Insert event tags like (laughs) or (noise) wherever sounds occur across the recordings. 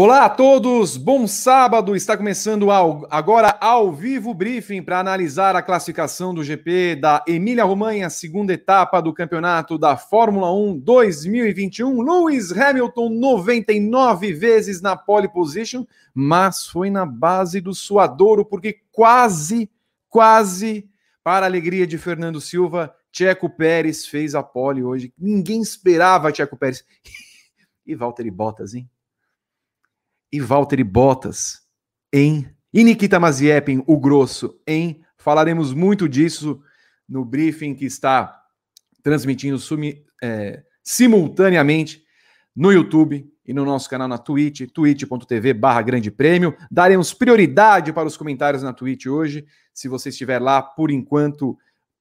Olá a todos, bom sábado. Está começando ao, agora ao vivo briefing para analisar a classificação do GP da Emília-Romanha, segunda etapa do campeonato da Fórmula 1 2021. Lewis Hamilton, 99 vezes na pole position, mas foi na base do suadouro, porque quase, quase, para a alegria de Fernando Silva, Checo Pérez fez a pole hoje. Ninguém esperava Checo Pérez. (laughs) e Valtteri Bottas, hein? E Valtteri Bottas em e Nikita Mazepin, o grosso, em falaremos muito disso no briefing que está transmitindo sumi, é, simultaneamente no YouTube e no nosso canal na Twitch, twitch.tv barra grande prêmio. Daremos prioridade para os comentários na Twitch hoje. Se você estiver lá, por enquanto,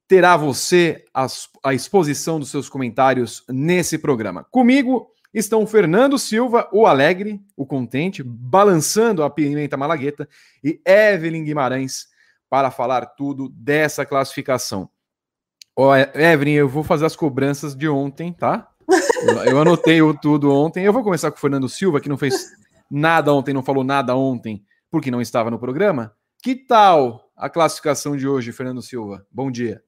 terá você a, a exposição dos seus comentários nesse programa. Comigo, estão Fernando Silva, o alegre, o contente, balançando a pimenta malagueta, e Evelyn Guimarães para falar tudo dessa classificação. Ó, Evelyn, eu vou fazer as cobranças de ontem, tá? Eu anotei tudo ontem. Eu vou começar com o Fernando Silva, que não fez nada ontem, não falou nada ontem, porque não estava no programa. Que tal a classificação de hoje, Fernando Silva? Bom dia.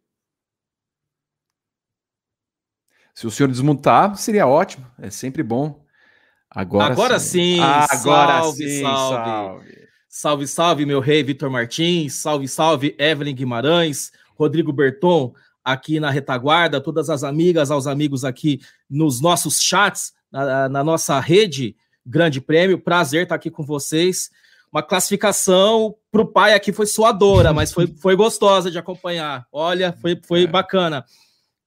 Se o senhor desmontar, seria ótimo. É sempre bom. Agora, agora sim. sim. agora salve, sim. Salve. salve. Salve, salve, meu rei Vitor Martins. Salve, salve, Evelyn Guimarães, Rodrigo Berton, aqui na retaguarda, todas as amigas, aos amigos aqui nos nossos chats, na, na nossa rede Grande Prêmio. Prazer estar aqui com vocês. Uma classificação para o pai aqui foi suadora, mas foi, (laughs) foi gostosa de acompanhar. Olha, foi, foi é. bacana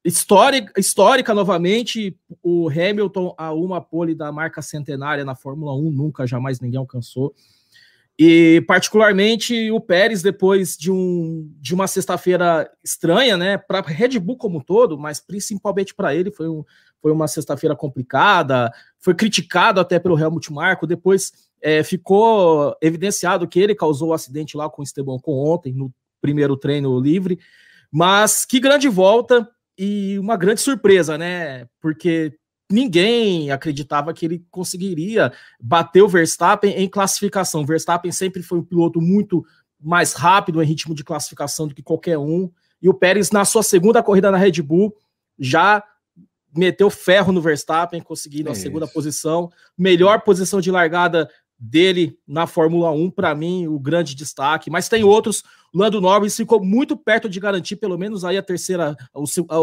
histórica, histórica novamente, o Hamilton a uma pole da marca centenária na Fórmula 1, nunca, jamais ninguém alcançou. E particularmente o Pérez, depois de, um, de uma sexta-feira estranha, né? Para Red Bull como um todo, mas principalmente para ele, foi, um, foi uma sexta-feira complicada, foi criticado até pelo Helmut Marko, depois é, ficou evidenciado que ele causou o acidente lá com o Esteban com ontem, no primeiro treino livre. Mas que grande volta, e uma grande surpresa, né? Porque ninguém acreditava que ele conseguiria bater o Verstappen em classificação. O Verstappen sempre foi um piloto muito mais rápido em ritmo de classificação do que qualquer um. E o Pérez, na sua segunda corrida na Red Bull, já meteu ferro no Verstappen, conseguindo é a segunda isso. posição. Melhor posição de largada dele na Fórmula 1, para mim, o grande destaque. Mas tem outros. O Lando Norris ficou muito perto de garantir, pelo menos aí a terceira,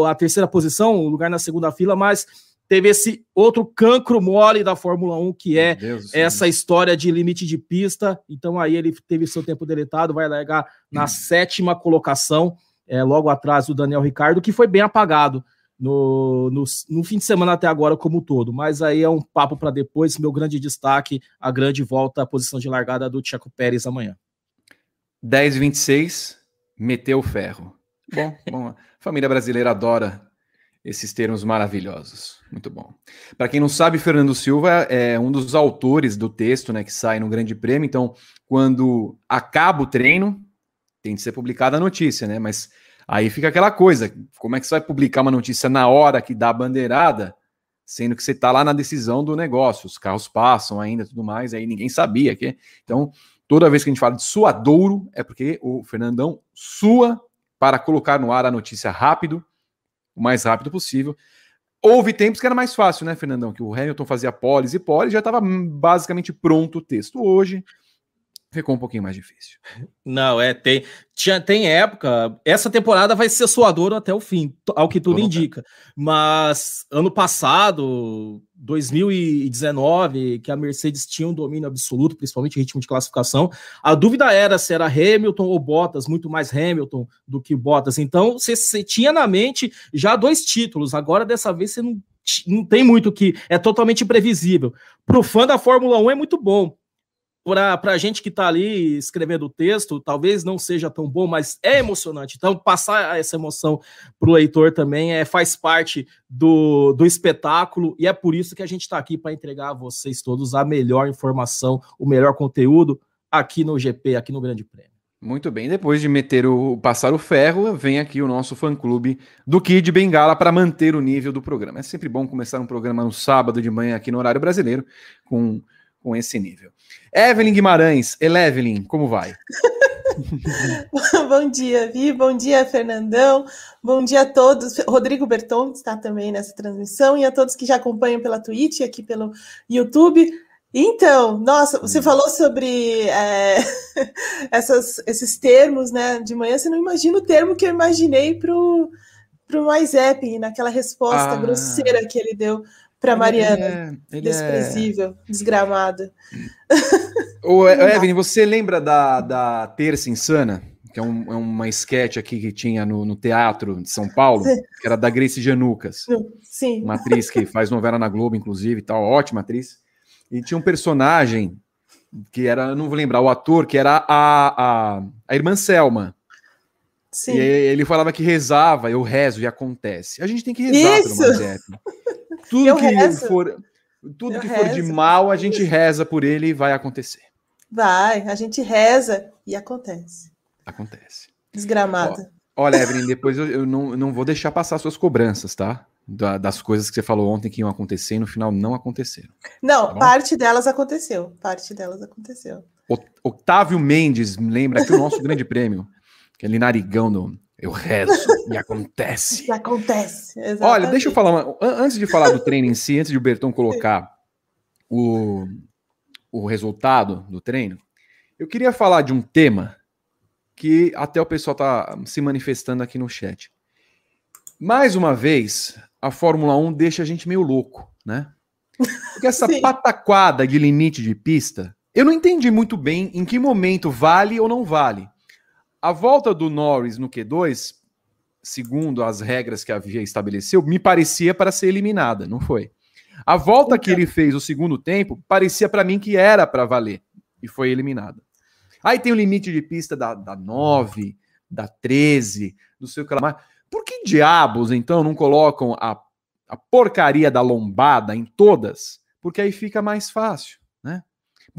a terceira posição, o lugar na segunda fila, mas teve esse outro cancro mole da Fórmula 1, que é essa Deus. história de limite de pista. Então aí ele teve seu tempo deletado, vai largar na hum. sétima colocação, é, logo atrás do Daniel Ricardo, que foi bem apagado no, no, no, fim de semana até agora como todo. Mas aí é um papo para depois. Meu grande destaque, a grande volta à posição de largada do Tcheco Pérez amanhã. 10 26 meteu o ferro. Bom, (laughs) bom, a família brasileira adora esses termos maravilhosos. Muito bom. Para quem não sabe, Fernando Silva é um dos autores do texto né, que sai no Grande Prêmio. Então, quando acaba o treino, tem de ser publicada a notícia, né? Mas Aí fica aquela coisa: como é que você vai publicar uma notícia na hora que dá a bandeirada, sendo que você está lá na decisão do negócio, os carros passam ainda tudo mais, aí ninguém sabia que. Então, toda vez que a gente fala de suadouro, é porque o Fernandão sua para colocar no ar a notícia rápido, o mais rápido possível. Houve tempos que era mais fácil, né, Fernandão? Que o Hamilton fazia polis e polis, já estava basicamente pronto o texto. Hoje, ficou um pouquinho mais difícil. Não, é, tem, tinha, tem época. Essa temporada vai ser suador até o fim, ao que tudo indica. Mas ano passado, 2019, que a Mercedes tinha um domínio absoluto, principalmente em ritmo de classificação, a dúvida era se era Hamilton ou Bottas, muito mais Hamilton do que Bottas. Então, você, você tinha na mente já dois títulos. Agora, dessa vez, você não, não tem muito que. É totalmente previsível. Para o fã da Fórmula 1 é muito bom para a gente que está ali escrevendo o texto, talvez não seja tão bom, mas é emocionante. Então, passar essa emoção para o leitor também é, faz parte do, do espetáculo e é por isso que a gente está aqui para entregar a vocês todos a melhor informação, o melhor conteúdo aqui no GP, aqui no Grande Prêmio. Muito bem, depois de meter o passar o ferro, vem aqui o nosso fã-clube do Kid Bengala para manter o nível do programa. É sempre bom começar um programa no sábado de manhã aqui no horário brasileiro com com esse nível. Evelyn Guimarães, Elevelyn, como vai? (laughs) bom dia, Vi. Bom dia, Fernandão. Bom dia a todos. Rodrigo Berton está também nessa transmissão e a todos que já acompanham pela Twitch e aqui pelo YouTube. Então, nossa, você hum. falou sobre é, (laughs) essas, esses termos, né? De manhã, você não imagina o termo que eu imaginei para o MyZap, naquela resposta ah. grosseira que ele deu para Mariana. Ele é, ele desprezível, (laughs) é... desgramada. Ô, Evelyn, você lembra da, da Terça Insana? Que é, um, é uma sketch aqui que tinha no, no, Teatro de São Paulo, (laughs) que era da Grace Janucas. Sim. Uma atriz que faz novela na Globo, inclusive, tal, ótima atriz. E tinha um personagem que era, não vou lembrar, o ator, que era a, a, a irmã Selma. Sim. E ele falava que rezava, eu rezo e acontece. A gente tem que rezar Isso. pelo Mazep. (laughs) Tudo eu que rezo. for, tudo eu que rezo. for de mal, a gente reza por ele e vai acontecer. Vai, a gente reza e acontece. Acontece. Desgramada. olha, Evelyn, depois eu, eu não, não vou deixar passar suas cobranças, tá? da, das coisas que você falou ontem que iam acontecer e no final não aconteceram. Não, tá parte delas aconteceu. Parte delas aconteceu. Otávio Mendes lembra que o nosso grande prêmio, aquele narigão do eu rezo e (laughs) acontece. E acontece. Exatamente. Olha, deixa eu falar, uma, antes de falar do treino em si, antes de o Bertão colocar o, o resultado do treino, eu queria falar de um tema que até o pessoal está se manifestando aqui no chat. Mais uma vez, a Fórmula 1 deixa a gente meio louco, né? Porque essa (laughs) pataquada de limite de pista, eu não entendi muito bem em que momento vale ou não vale. A volta do Norris no Q2, segundo as regras que a VIA estabeleceu, me parecia para ser eliminada, não foi? A volta que ele fez o segundo tempo parecia para mim que era para valer e foi eliminada. Aí tem o limite de pista da, da 9, da 13, do seu que lá. Por que diabos, então, não colocam a, a porcaria da lombada em todas? Porque aí fica mais fácil, né?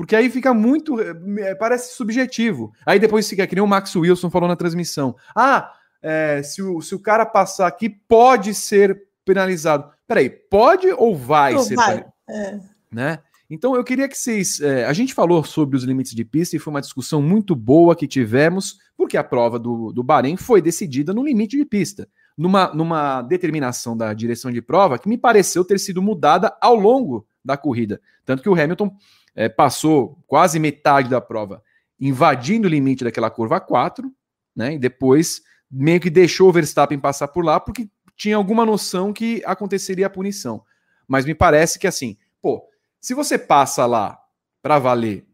Porque aí fica muito. É, parece subjetivo. Aí depois fica que nem o Max Wilson falou na transmissão. Ah, é, se, o, se o cara passar aqui, pode ser penalizado. Peraí, pode ou vai ser vai. penalizado? É. Né? Então eu queria que vocês. É, a gente falou sobre os limites de pista e foi uma discussão muito boa que tivemos porque a prova do, do Bahrein foi decidida no limite de pista, numa, numa determinação da direção de prova que me pareceu ter sido mudada ao longo da corrida. Tanto que o Hamilton é, passou quase metade da prova invadindo o limite daquela curva 4, né? E depois meio que deixou o Verstappen passar por lá porque tinha alguma noção que aconteceria a punição. Mas me parece que assim, pô, se você passa lá para valer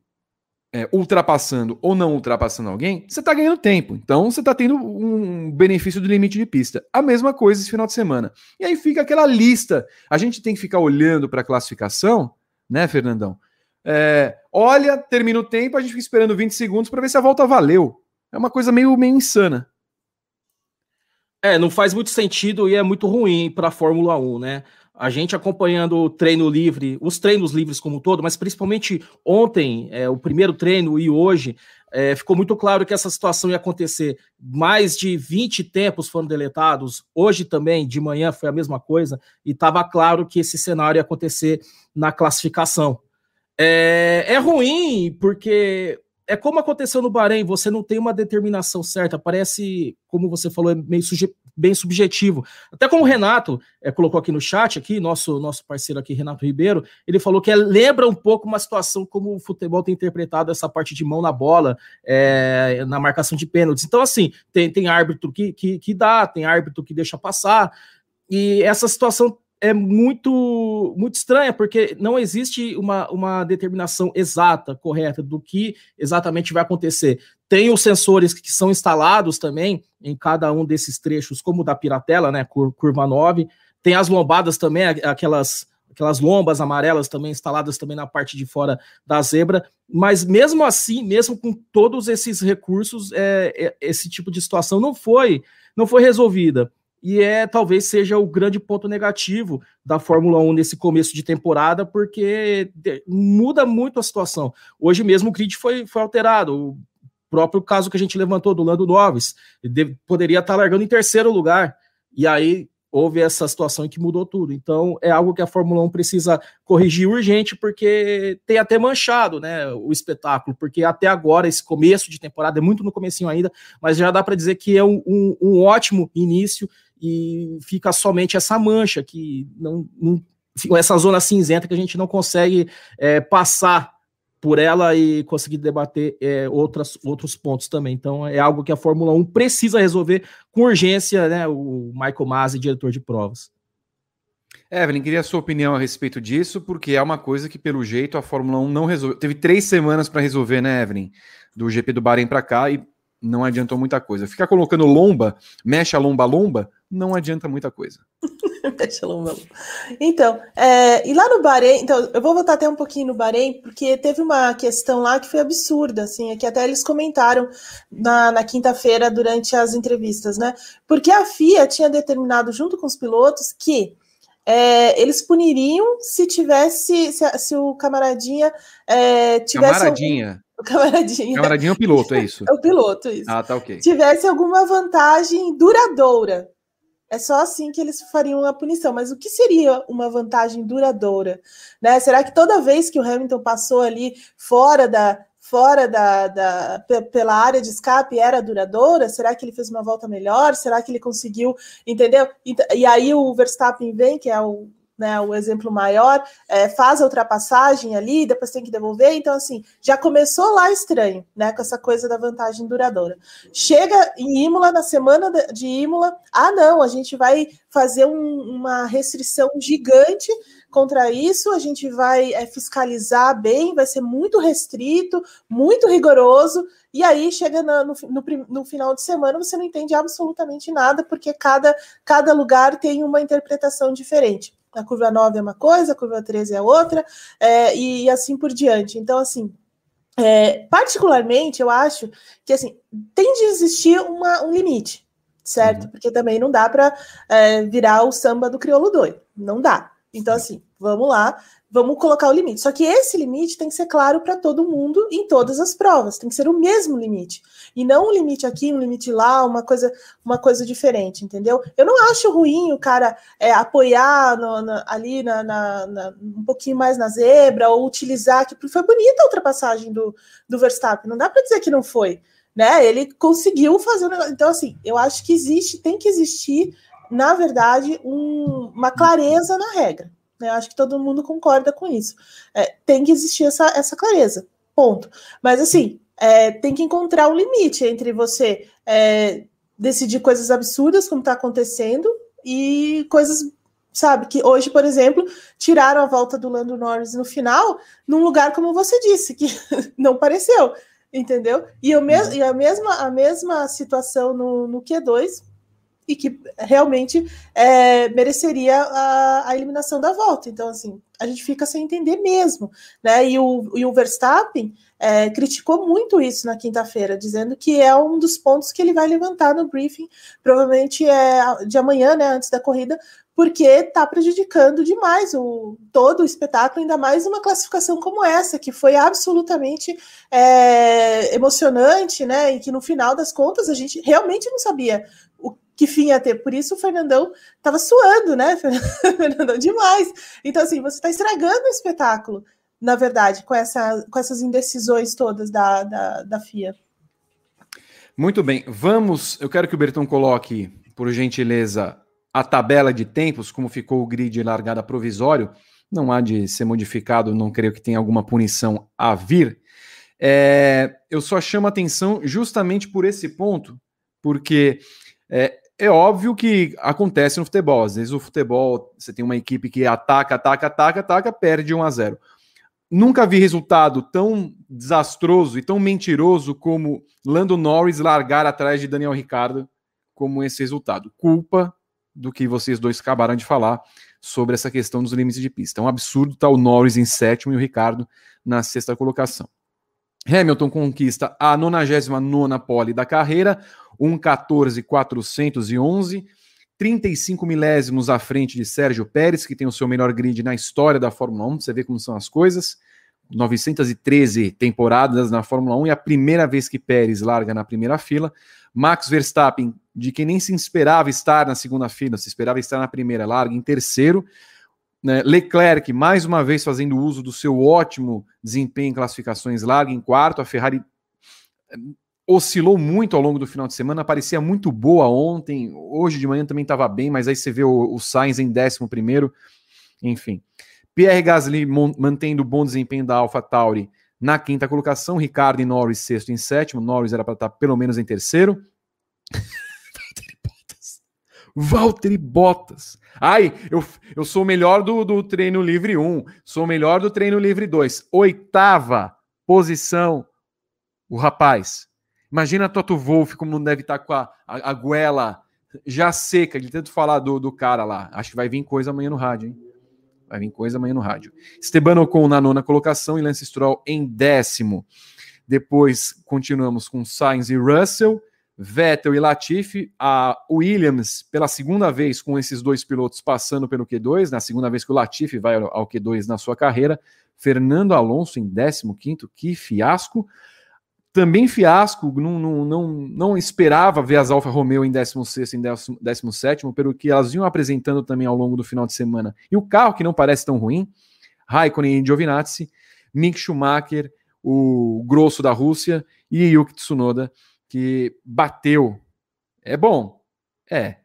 é, ultrapassando ou não ultrapassando alguém, você está ganhando tempo. Então você está tendo um benefício do limite de pista. A mesma coisa esse final de semana. E aí fica aquela lista. A gente tem que ficar olhando para a classificação, né, Fernandão? É, olha, termina o tempo, a gente fica esperando 20 segundos para ver se a volta valeu. É uma coisa meio, meio insana. É, não faz muito sentido e é muito ruim para a Fórmula 1, né? a gente acompanhando o treino livre, os treinos livres como um todo, mas principalmente ontem, é, o primeiro treino e hoje, é, ficou muito claro que essa situação ia acontecer. Mais de 20 tempos foram deletados, hoje também, de manhã, foi a mesma coisa, e estava claro que esse cenário ia acontecer na classificação. É, é ruim, porque é como aconteceu no Bahrein, você não tem uma determinação certa, parece, como você falou, é meio bem subjetivo. Até como o Renato é, colocou aqui no chat, aqui, nosso, nosso parceiro aqui, Renato Ribeiro, ele falou que é, lembra um pouco uma situação como o futebol tem interpretado essa parte de mão na bola, é, na marcação de pênaltis. Então, assim, tem, tem árbitro que, que, que dá, tem árbitro que deixa passar, e essa situação é muito muito estranha, porque não existe uma, uma determinação exata, correta, do que exatamente vai acontecer. Tem os sensores que são instalados também em cada um desses trechos, como o da Piratela, né, curva 9. Tem as lombadas também, aquelas aquelas lombas amarelas também instaladas também na parte de fora da zebra, mas mesmo assim, mesmo com todos esses recursos, é, é, esse tipo de situação não foi não foi resolvida e é talvez seja o grande ponto negativo da Fórmula 1 nesse começo de temporada, porque muda muito a situação. Hoje mesmo o grid foi, foi alterado. O próprio caso que a gente levantou do Lando Norris, poderia estar largando em terceiro lugar. E aí houve essa situação que mudou tudo. Então, é algo que a Fórmula 1 precisa corrigir urgente, porque tem até manchado né, o espetáculo, porque até agora, esse começo de temporada, é muito no comecinho ainda, mas já dá para dizer que é um, um, um, ótimo início e fica somente essa mancha, que não, não essa zona cinzenta que a gente não consegue é, passar por ela e conseguir debater é, outras, outros pontos também. Então é algo que a Fórmula 1 precisa resolver com urgência, né? O Michael Masi, diretor de provas. Evelyn, queria a sua opinião a respeito disso, porque é uma coisa que, pelo jeito, a Fórmula 1 não resolveu. Teve três semanas para resolver, né, Evelyn? Do GP do Bahrein para cá e não adiantou muita coisa. Ficar colocando lomba, mexe a lomba lomba, não adianta muita coisa. (laughs) Então, é, e lá no Bahrein, então, eu vou voltar até um pouquinho no Bahrein, porque teve uma questão lá que foi absurda, assim, é que até eles comentaram na, na quinta-feira durante as entrevistas, né? Porque a FIA tinha determinado junto com os pilotos que é, eles puniriam se tivesse, se, se o camaradinha é, tivesse. Camaradinha. Algum... (laughs) O camaradinha. Camaradinha é o piloto, é isso? (laughs) É o piloto, isso. Ah, tá ok. Tivesse alguma vantagem duradoura. É só assim que eles fariam a punição. Mas o que seria uma vantagem duradoura? Né? Será que toda vez que o Hamilton passou ali fora da, fora da, da, pela área de escape era duradoura? Será que ele fez uma volta melhor? Será que ele conseguiu, entendeu? E, e aí o Verstappen vem, que é o né, o exemplo maior, é, faz a ultrapassagem ali, depois tem que devolver. Então, assim, já começou lá estranho, né, com essa coisa da vantagem duradoura. Chega em Imola, na semana de Imola, ah, não, a gente vai fazer um, uma restrição gigante contra isso, a gente vai é, fiscalizar bem, vai ser muito restrito, muito rigoroso, e aí chega no, no, no, final de semana, você não entende absolutamente nada, porque cada, cada lugar tem uma interpretação diferente a curva 9 é uma coisa, a curva 13 é outra, é, e, assim por diante. Então, assim, é, particularmente, eu acho que assim tem de existir uma, um limite, certo? Uhum. Porque também não dá para é, virar o samba do crioulo doido, não dá. Então, assim, vamos lá, vamos colocar o limite. Só que esse limite tem que ser claro para todo mundo em todas as provas, tem que ser o mesmo limite. E não um limite aqui, um limite lá, uma coisa, uma coisa diferente, entendeu? Eu não acho ruim o cara é, apoiar no, na, ali na, na, um pouquinho mais na zebra, ou utilizar, que foi bonita a ultrapassagem do, do Verstappen, não dá para dizer que não foi. Né, ele conseguiu fazer o negócio. Então, assim, eu acho que existe, tem que existir, na verdade, um, uma clareza na regra. Né? Acho que todo mundo concorda com isso. É, tem que existir essa, essa clareza. Ponto. Mas assim, é, tem que encontrar um limite entre você é, decidir coisas absurdas, como está acontecendo, e coisas, sabe, que hoje, por exemplo, tiraram a volta do Lando Norris no final, num lugar como você disse, que (laughs) não pareceu, entendeu? E, eu uhum. e a, mesma, a mesma situação no, no Q2, e que realmente é, mereceria a, a, eliminação da volta. Então, assim, a gente fica sem entender mesmo, né? E o, e o Verstappen é, criticou muito isso na quinta-feira, dizendo que é um dos pontos que ele vai levantar no briefing, provavelmente é de amanhã, né, antes da corrida, porque está prejudicando demais o todo o espetáculo, ainda mais uma classificação como essa, que foi absolutamente é, emocionante, né? E que no final das contas a gente realmente não sabia que fim ia ter. Por isso o Fernandão estava suando, né? (laughs) Fernandão demais. Então, assim, você está estragando o espetáculo, na verdade, com, essa, com essas indecisões todas da, da, da FIA. Muito bem, vamos. Eu quero que o Bertão coloque, por gentileza, a tabela de tempos, como ficou o grid largada provisório. Não há de ser modificado, não creio que tenha alguma punição a vir. É, eu só chamo atenção justamente por esse ponto, porque é, é óbvio que acontece no futebol. Às vezes o futebol, você tem uma equipe que ataca, ataca, ataca, ataca, perde 1 a 0. Nunca vi resultado tão desastroso e tão mentiroso como Lando Norris largar atrás de Daniel Ricardo como esse resultado. Culpa do que vocês dois acabaram de falar sobre essa questão dos limites de pista. É um absurdo estar o Norris em sétimo e o Ricardo na sexta colocação. Hamilton conquista a 99 pole da carreira, 1,14,411, 35 milésimos à frente de Sérgio Pérez, que tem o seu melhor grid na história da Fórmula 1. Você vê como são as coisas. 913 temporadas na Fórmula 1 e a primeira vez que Pérez larga na primeira fila. Max Verstappen de quem nem se esperava estar na segunda fila, se esperava estar na primeira, larga em terceiro. Né? Leclerc, mais uma vez, fazendo uso do seu ótimo desempenho em classificações, larga em quarto. A Ferrari eh, oscilou muito ao longo do final de semana, parecia muito boa ontem, hoje de manhã também estava bem, mas aí você vê o, o Sainz em décimo primeiro, enfim. Pierre Gasly mantendo bom desempenho da AlphaTauri na quinta colocação, Ricardo e Norris sexto em sétimo, Norris era para estar pelo menos em terceiro. Valtteri Bottas. Ai, eu, eu sou melhor do, do treino livre 1, sou melhor do treino livre 2. Oitava posição, o rapaz. Imagina Toto Wolff como não deve estar com a, a, a goela já seca de tanto falar do, do cara lá. Acho que vai vir coisa amanhã no rádio, hein? Vai vir coisa amanhã no rádio. Esteban Ocon na nona colocação e Lance Stroll em décimo. Depois continuamos com Sainz e Russell, Vettel e Latifi, a Williams pela segunda vez com esses dois pilotos passando pelo Q2, na segunda vez que o Latifi vai ao Q2 na sua carreira, Fernando Alonso em 15º, que fiasco. Também fiasco, não, não, não, não esperava ver as Alfa Romeo em 16 e em 17 pelo que elas vinham apresentando também ao longo do final de semana. E o carro que não parece tão ruim, Raikkonen e Giovinazzi, Mick Schumacher, o grosso da Rússia e Yuki Tsunoda, que bateu. É bom? É.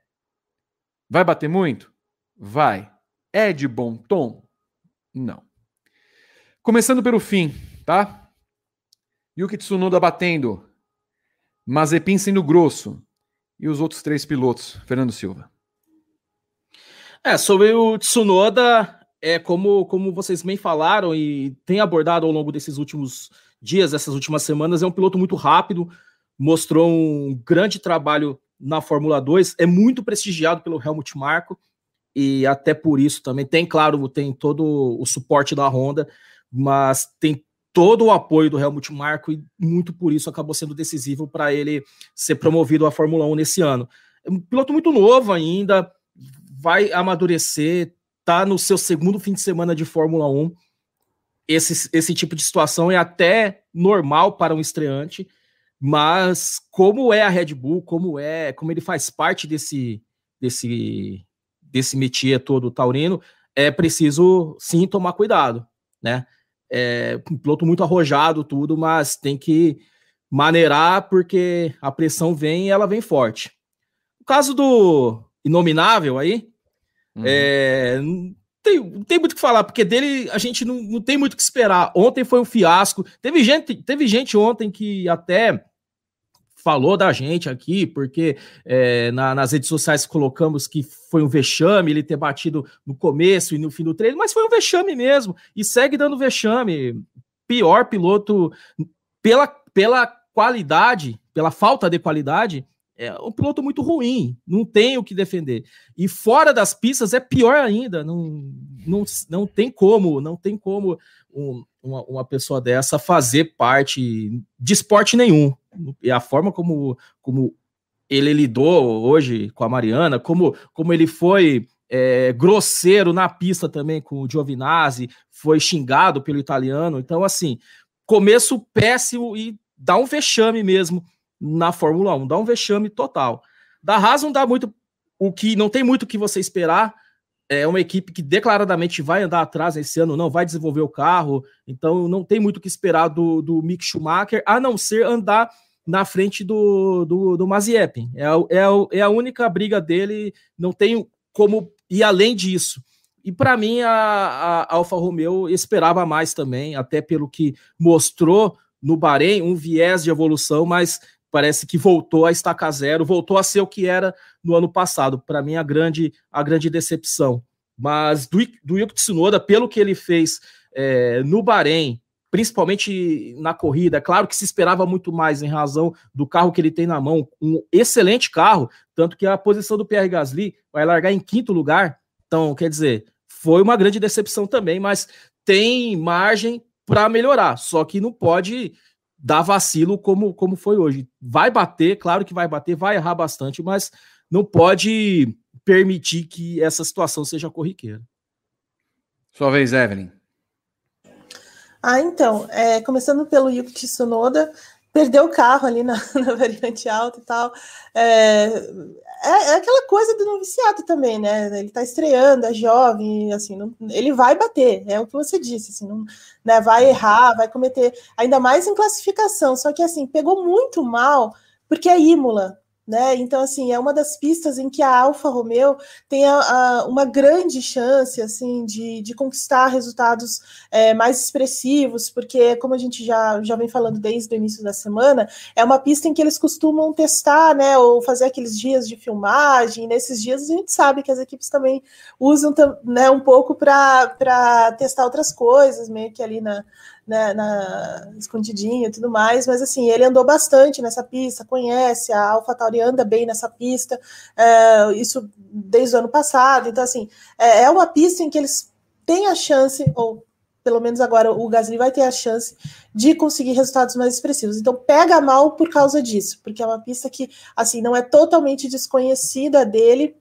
Vai bater muito? Vai. É de bom tom? Não. Começando pelo fim, tá? Yuki Tsunoda batendo, Mazepin sendo grosso e os outros três pilotos, Fernando Silva. É, sobre o Tsunoda, é como, como vocês bem falaram e tem abordado ao longo desses últimos dias, essas últimas semanas, é um piloto muito rápido, mostrou um grande trabalho na Fórmula 2, é muito prestigiado pelo Helmut Marko e até por isso também tem, claro, tem todo o suporte da Honda, mas tem todo o apoio do Helmut Marko e muito por isso acabou sendo decisivo para ele ser promovido à Fórmula 1 nesse ano. É um piloto muito novo ainda, vai amadurecer, tá no seu segundo fim de semana de Fórmula 1. Esse, esse tipo de situação é até normal para um estreante, mas como é a Red Bull, como é, como ele faz parte desse desse desse métier todo taurino, é preciso sim tomar cuidado, né? É um piloto muito arrojado, tudo, mas tem que maneirar porque a pressão vem e ela vem forte. O caso do Inominável aí, uhum. é, não, tem, não tem muito o que falar, porque dele a gente não, não tem muito o que esperar. Ontem foi um fiasco. Teve gente, teve gente ontem que até falou da gente aqui, porque é, na, nas redes sociais colocamos que foi um vexame ele ter batido no começo e no fim do treino, mas foi um vexame mesmo, e segue dando vexame. Pior piloto pela, pela qualidade, pela falta de qualidade, é um piloto muito ruim, não tem o que defender. E fora das pistas é pior ainda, não, não, não tem como, não tem como um, uma, uma pessoa dessa fazer parte de esporte nenhum. E a forma como, como ele lidou hoje com a Mariana, como, como ele foi é, grosseiro na pista também com o Giovinazzi, foi xingado pelo italiano. Então, assim, começo péssimo e dá um vexame mesmo na Fórmula 1, dá um vexame total. Da Haas não dá muito o que não tem muito o que você esperar. É uma equipe que declaradamente vai andar atrás esse ano, não vai desenvolver o carro, então não tem muito o que esperar do, do Mick Schumacher, a não ser andar na frente do, do, do Mazepin. É, é, é a única briga dele, não tem como ir além disso. E para mim, a, a Alfa Romeo esperava mais também, até pelo que mostrou no Bahrein, um viés de evolução, mas parece que voltou a estacar zero, voltou a ser o que era no ano passado. Para mim, a grande, a grande decepção. Mas do, do Yuki Tsunoda, pelo que ele fez é, no Bahrein, principalmente na corrida, é claro que se esperava muito mais em razão do carro que ele tem na mão, um excelente carro, tanto que a posição do Pierre Gasly vai largar em quinto lugar. Então, quer dizer, foi uma grande decepção também, mas tem margem para melhorar, só que não pode dar vacilo como, como foi hoje. Vai bater, claro que vai bater, vai errar bastante, mas não pode permitir que essa situação seja corriqueira. Sua vez, Evelyn. Ah, então, é, começando pelo Yuki Tsunoda, perdeu o carro ali na, (laughs) na variante alta e tal. É, é, é, aquela coisa do noviciato também, né? Ele tá estreando, é jovem, assim, não, ele vai bater, é o que você disse, assim, não, né? Vai errar, vai cometer, ainda mais em classificação. Só que assim, pegou muito mal, porque é Imola, né? Então, assim, é uma das pistas em que a Alfa Romeo tem a, a, uma grande chance assim, de, de conquistar resultados é, mais expressivos, porque, como a gente já, já vem falando desde o início da semana, é uma pista em que eles costumam testar, né? Ou fazer aqueles dias de filmagem. Nesses dias a gente sabe que as equipes também usam né, um pouco para testar outras coisas, meio que ali na, né, na, escondidinho e tudo mais, mas assim, ele andou bastante nessa pista, conhece, a AlphaTauri anda bem nessa pista, é, isso desde o ano passado, então assim, é, é uma pista em que eles têm a chance, ou pelo menos agora o Gasly vai ter a chance de conseguir resultados mais expressivos. Então pega mal por causa disso, porque é uma pista que assim não é totalmente desconhecida dele,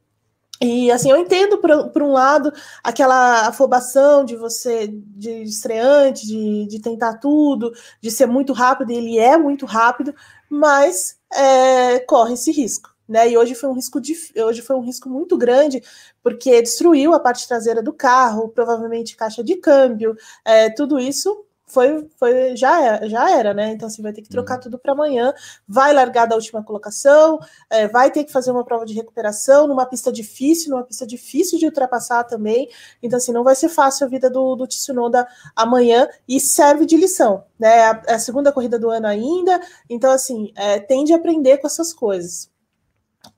e assim, eu entendo por, por, um lado aquela afobação de você, de estreante, de, de tentar tudo, de ser muito rápido, e ele é muito rápido, mas é, corre esse risco. Né? E hoje foi um risco de, hoje foi um risco muito grande, porque destruiu a parte traseira do carro, provavelmente caixa de câmbio, é, tudo isso foi, foi já, era, já era, né? Então, assim, vai ter que trocar uhum. tudo para amanhã, vai largar da última colocação, é, vai ter que fazer uma prova de recuperação numa pista difícil, numa pista difícil de ultrapassar também. Então, assim, não vai ser fácil a vida do, do Tsunoda amanhã e serve de lição, né? É a, é a segunda corrida do ano ainda, então, assim, é, tende a aprender com essas coisas.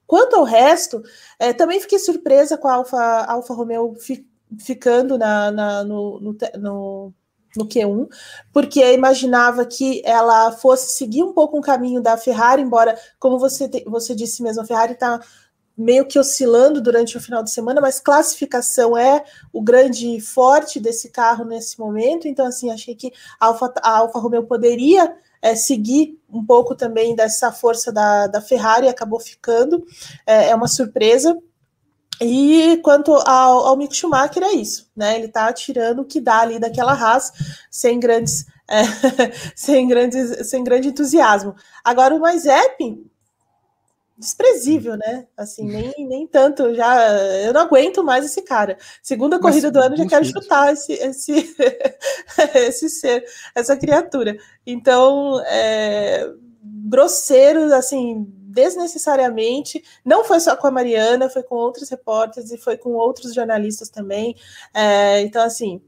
Quanto ao resto, é, também fiquei surpresa com a Alfa, Alfa Romeo fi, ficando na, na no, no, no no Q1, porque imaginava que ela fosse seguir um pouco o caminho da Ferrari, embora, como você, você disse mesmo, a Ferrari está meio que oscilando durante o final de semana, mas classificação é o grande forte desse carro nesse momento, então assim, achei que a Alfa, a Alfa Romeo poderia é, seguir um pouco também dessa força da, da Ferrari, acabou ficando, é, é uma surpresa, e quanto ao, ao Mick Schumacher, é isso, né? Ele tá tirando o que dá ali daquela raça, sem grandes, é, (laughs) sem grandes, sem grande entusiasmo. Agora o Mazepin, desprezível, né? Assim, nem, nem tanto, já eu não aguento mais esse cara. Segunda corrida Mas, do ano, já quero chutar esse, esse, (laughs) esse ser, essa criatura. Então, é, grosseiro, assim, desnecessariamente. Não foi só com a Mariana, foi com outros repórteres e foi com outros jornalistas também. É, então, assim,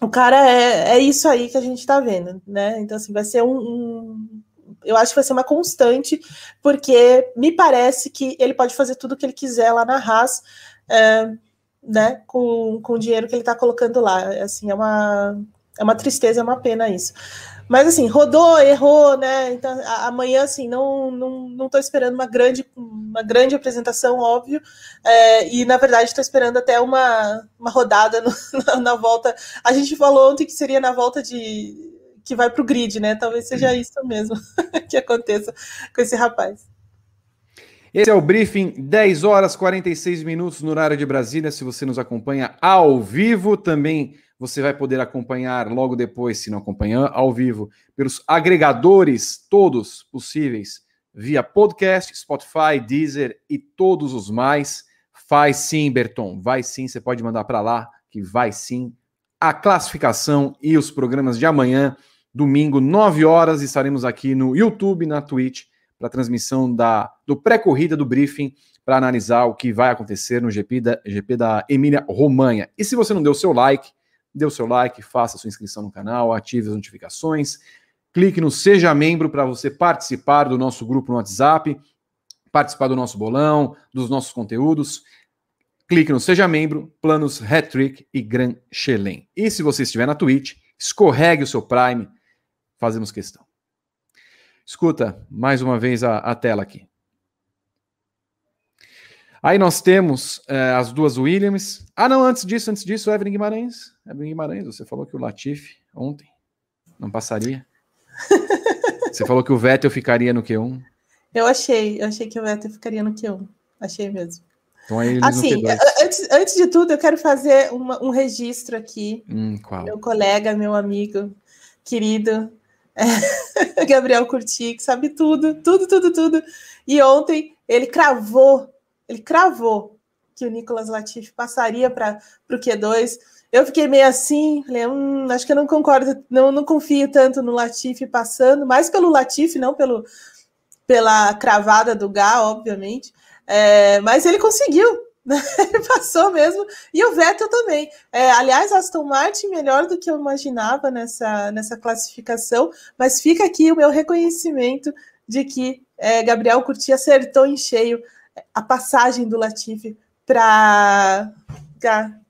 o cara é, é isso aí que a gente está vendo, né? Então, assim, vai ser um, um eu acho que vai ser uma constante, porque me parece que ele pode fazer tudo o que ele quiser lá na Haas, é, né, com, com o dinheiro que ele está colocando lá. Assim, é uma, é uma tristeza, é uma pena isso. Mas assim, rodou, errou, né? Então, amanhã, assim, não, não, não tô esperando uma grande, uma grande apresentação, óbvio. É, e na verdade estou esperando até uma, uma rodada no, (laughs) na, na, volta. A gente falou ontem que seria na volta de que vai para o grid, né? Talvez seja isso mesmo (laughs) que aconteça com esse rapaz. Esse é o briefing, 10 horas 46 minutos no horário de Brasília. Se você nos acompanha ao vivo, também você vai poder acompanhar logo depois, se não acompanhar, ao vivo, pelos agregadores todos possíveis, via podcast, Spotify, Deezer e todos os mais. Faz sim, Berton, vai sim, você pode mandar para lá, que vai sim. A classificação e os programas de amanhã, domingo, 9 horas, estaremos aqui no YouTube, na Twitch, para transmissão da, do pré-corrida do briefing, para analisar o que vai acontecer no GP da, GP da Emília Romanha. E se você não deu seu like, dê o seu like, faça sua inscrição no canal, ative as notificações, clique no Seja Membro para você participar do nosso grupo no WhatsApp, participar do nosso bolão, dos nossos conteúdos. Clique no Seja Membro, planos Hattrick e Gran Chelem. E se você estiver na Twitch, escorregue o seu Prime, fazemos questão. Escuta mais uma vez a, a tela aqui. Aí nós temos é, as duas Williams. Ah, não, antes disso, antes disso, Evelyn Guimarães. Evelyn Guimarães, você falou que o Latifi ontem não passaria. (laughs) você falou que o Vettel ficaria no Q1. Eu achei, eu achei que o Vettel ficaria no Q1. Achei mesmo. Então, aí assim, antes, antes de tudo, eu quero fazer uma, um registro aqui. Hum, qual? Meu colega, meu amigo, querido, É, (laughs) Gabriel Curti, que sabe tudo, tudo, tudo, tudo. E ontem ele cravou, ele cravou que o Nicolas Latifi passaria para o Q2. Eu fiquei meio assim, falei, hum, acho que eu não concordo, não, não confio tanto no Latifi passando, mais pelo Latifi, não pelo, pela cravada do Gá, obviamente. É, mas ele conseguiu, né? (laughs) ele passou mesmo, e o Vettel também. É, aliás, Aston Martin melhor do que eu imaginava nessa, nessa classificação, mas fica aqui o meu reconhecimento de que é, Gabriel Curti acertou em cheio a passagem do Latifi para para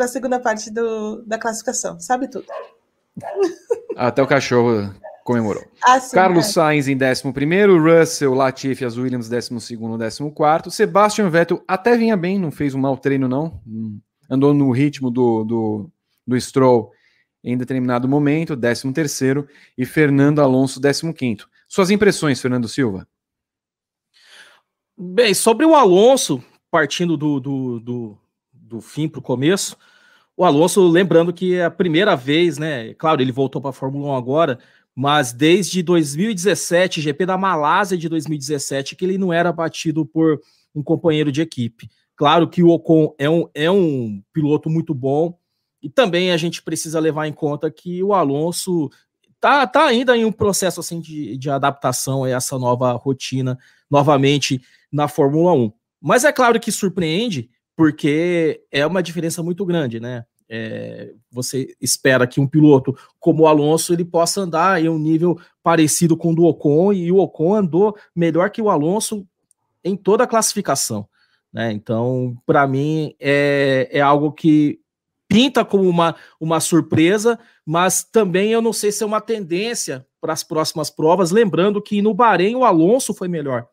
a segunda parte do, da classificação. Sabe tudo. Até o cachorro comemorou. Ah, sim, Carlos é. Sainz em 11, Russell, Latifi, as Williams 12, 14. Sebastian Vettel até vinha bem, não fez um mau treino, não. Andou no ritmo do, do, do Stroll em determinado momento, 13. E Fernando Alonso, 15. Suas impressões, Fernando Silva? Bem, sobre o Alonso, partindo do, do, do, do fim para o começo, o Alonso, lembrando que é a primeira vez, né? Claro, ele voltou para a Fórmula 1 agora, mas desde 2017, GP da Malásia de 2017, que ele não era batido por um companheiro de equipe. Claro que o Ocon é um, é um piloto muito bom, e também a gente precisa levar em conta que o Alonso tá, tá ainda em um processo assim de, de adaptação a essa nova rotina, novamente na Fórmula 1. Mas é claro que surpreende, porque é uma diferença muito grande, né? É, você espera que um piloto como o Alonso ele possa andar em um nível parecido com o do Ocon, e o Ocon andou melhor que o Alonso em toda a classificação. Né? Então, para mim, é, é algo que pinta como uma, uma surpresa, mas também eu não sei se é uma tendência para as próximas provas, lembrando que no Bahrein o Alonso foi melhor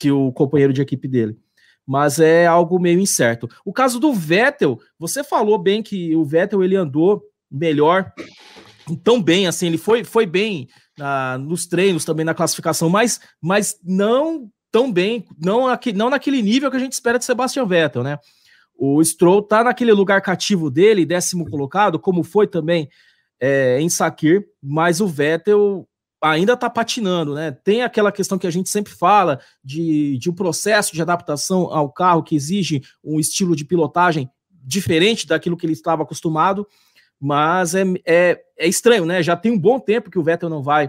que o companheiro de equipe dele. Mas é algo meio incerto. O caso do Vettel, você falou bem que o Vettel ele andou melhor, tão bem assim, ele foi, foi bem na, nos treinos também na classificação, mas, mas não tão bem, não, aqui, não naquele nível que a gente espera de Sebastian Vettel, né? O Stroll tá naquele lugar cativo dele, décimo colocado, como foi também é, em Sakir, mas o Vettel ainda está patinando, né? Tem aquela questão que a gente sempre fala de, de um processo de adaptação ao carro que exige um estilo de pilotagem diferente daquilo que ele estava acostumado, mas é, é, é estranho, né? Já tem um bom tempo que o Vettel não vai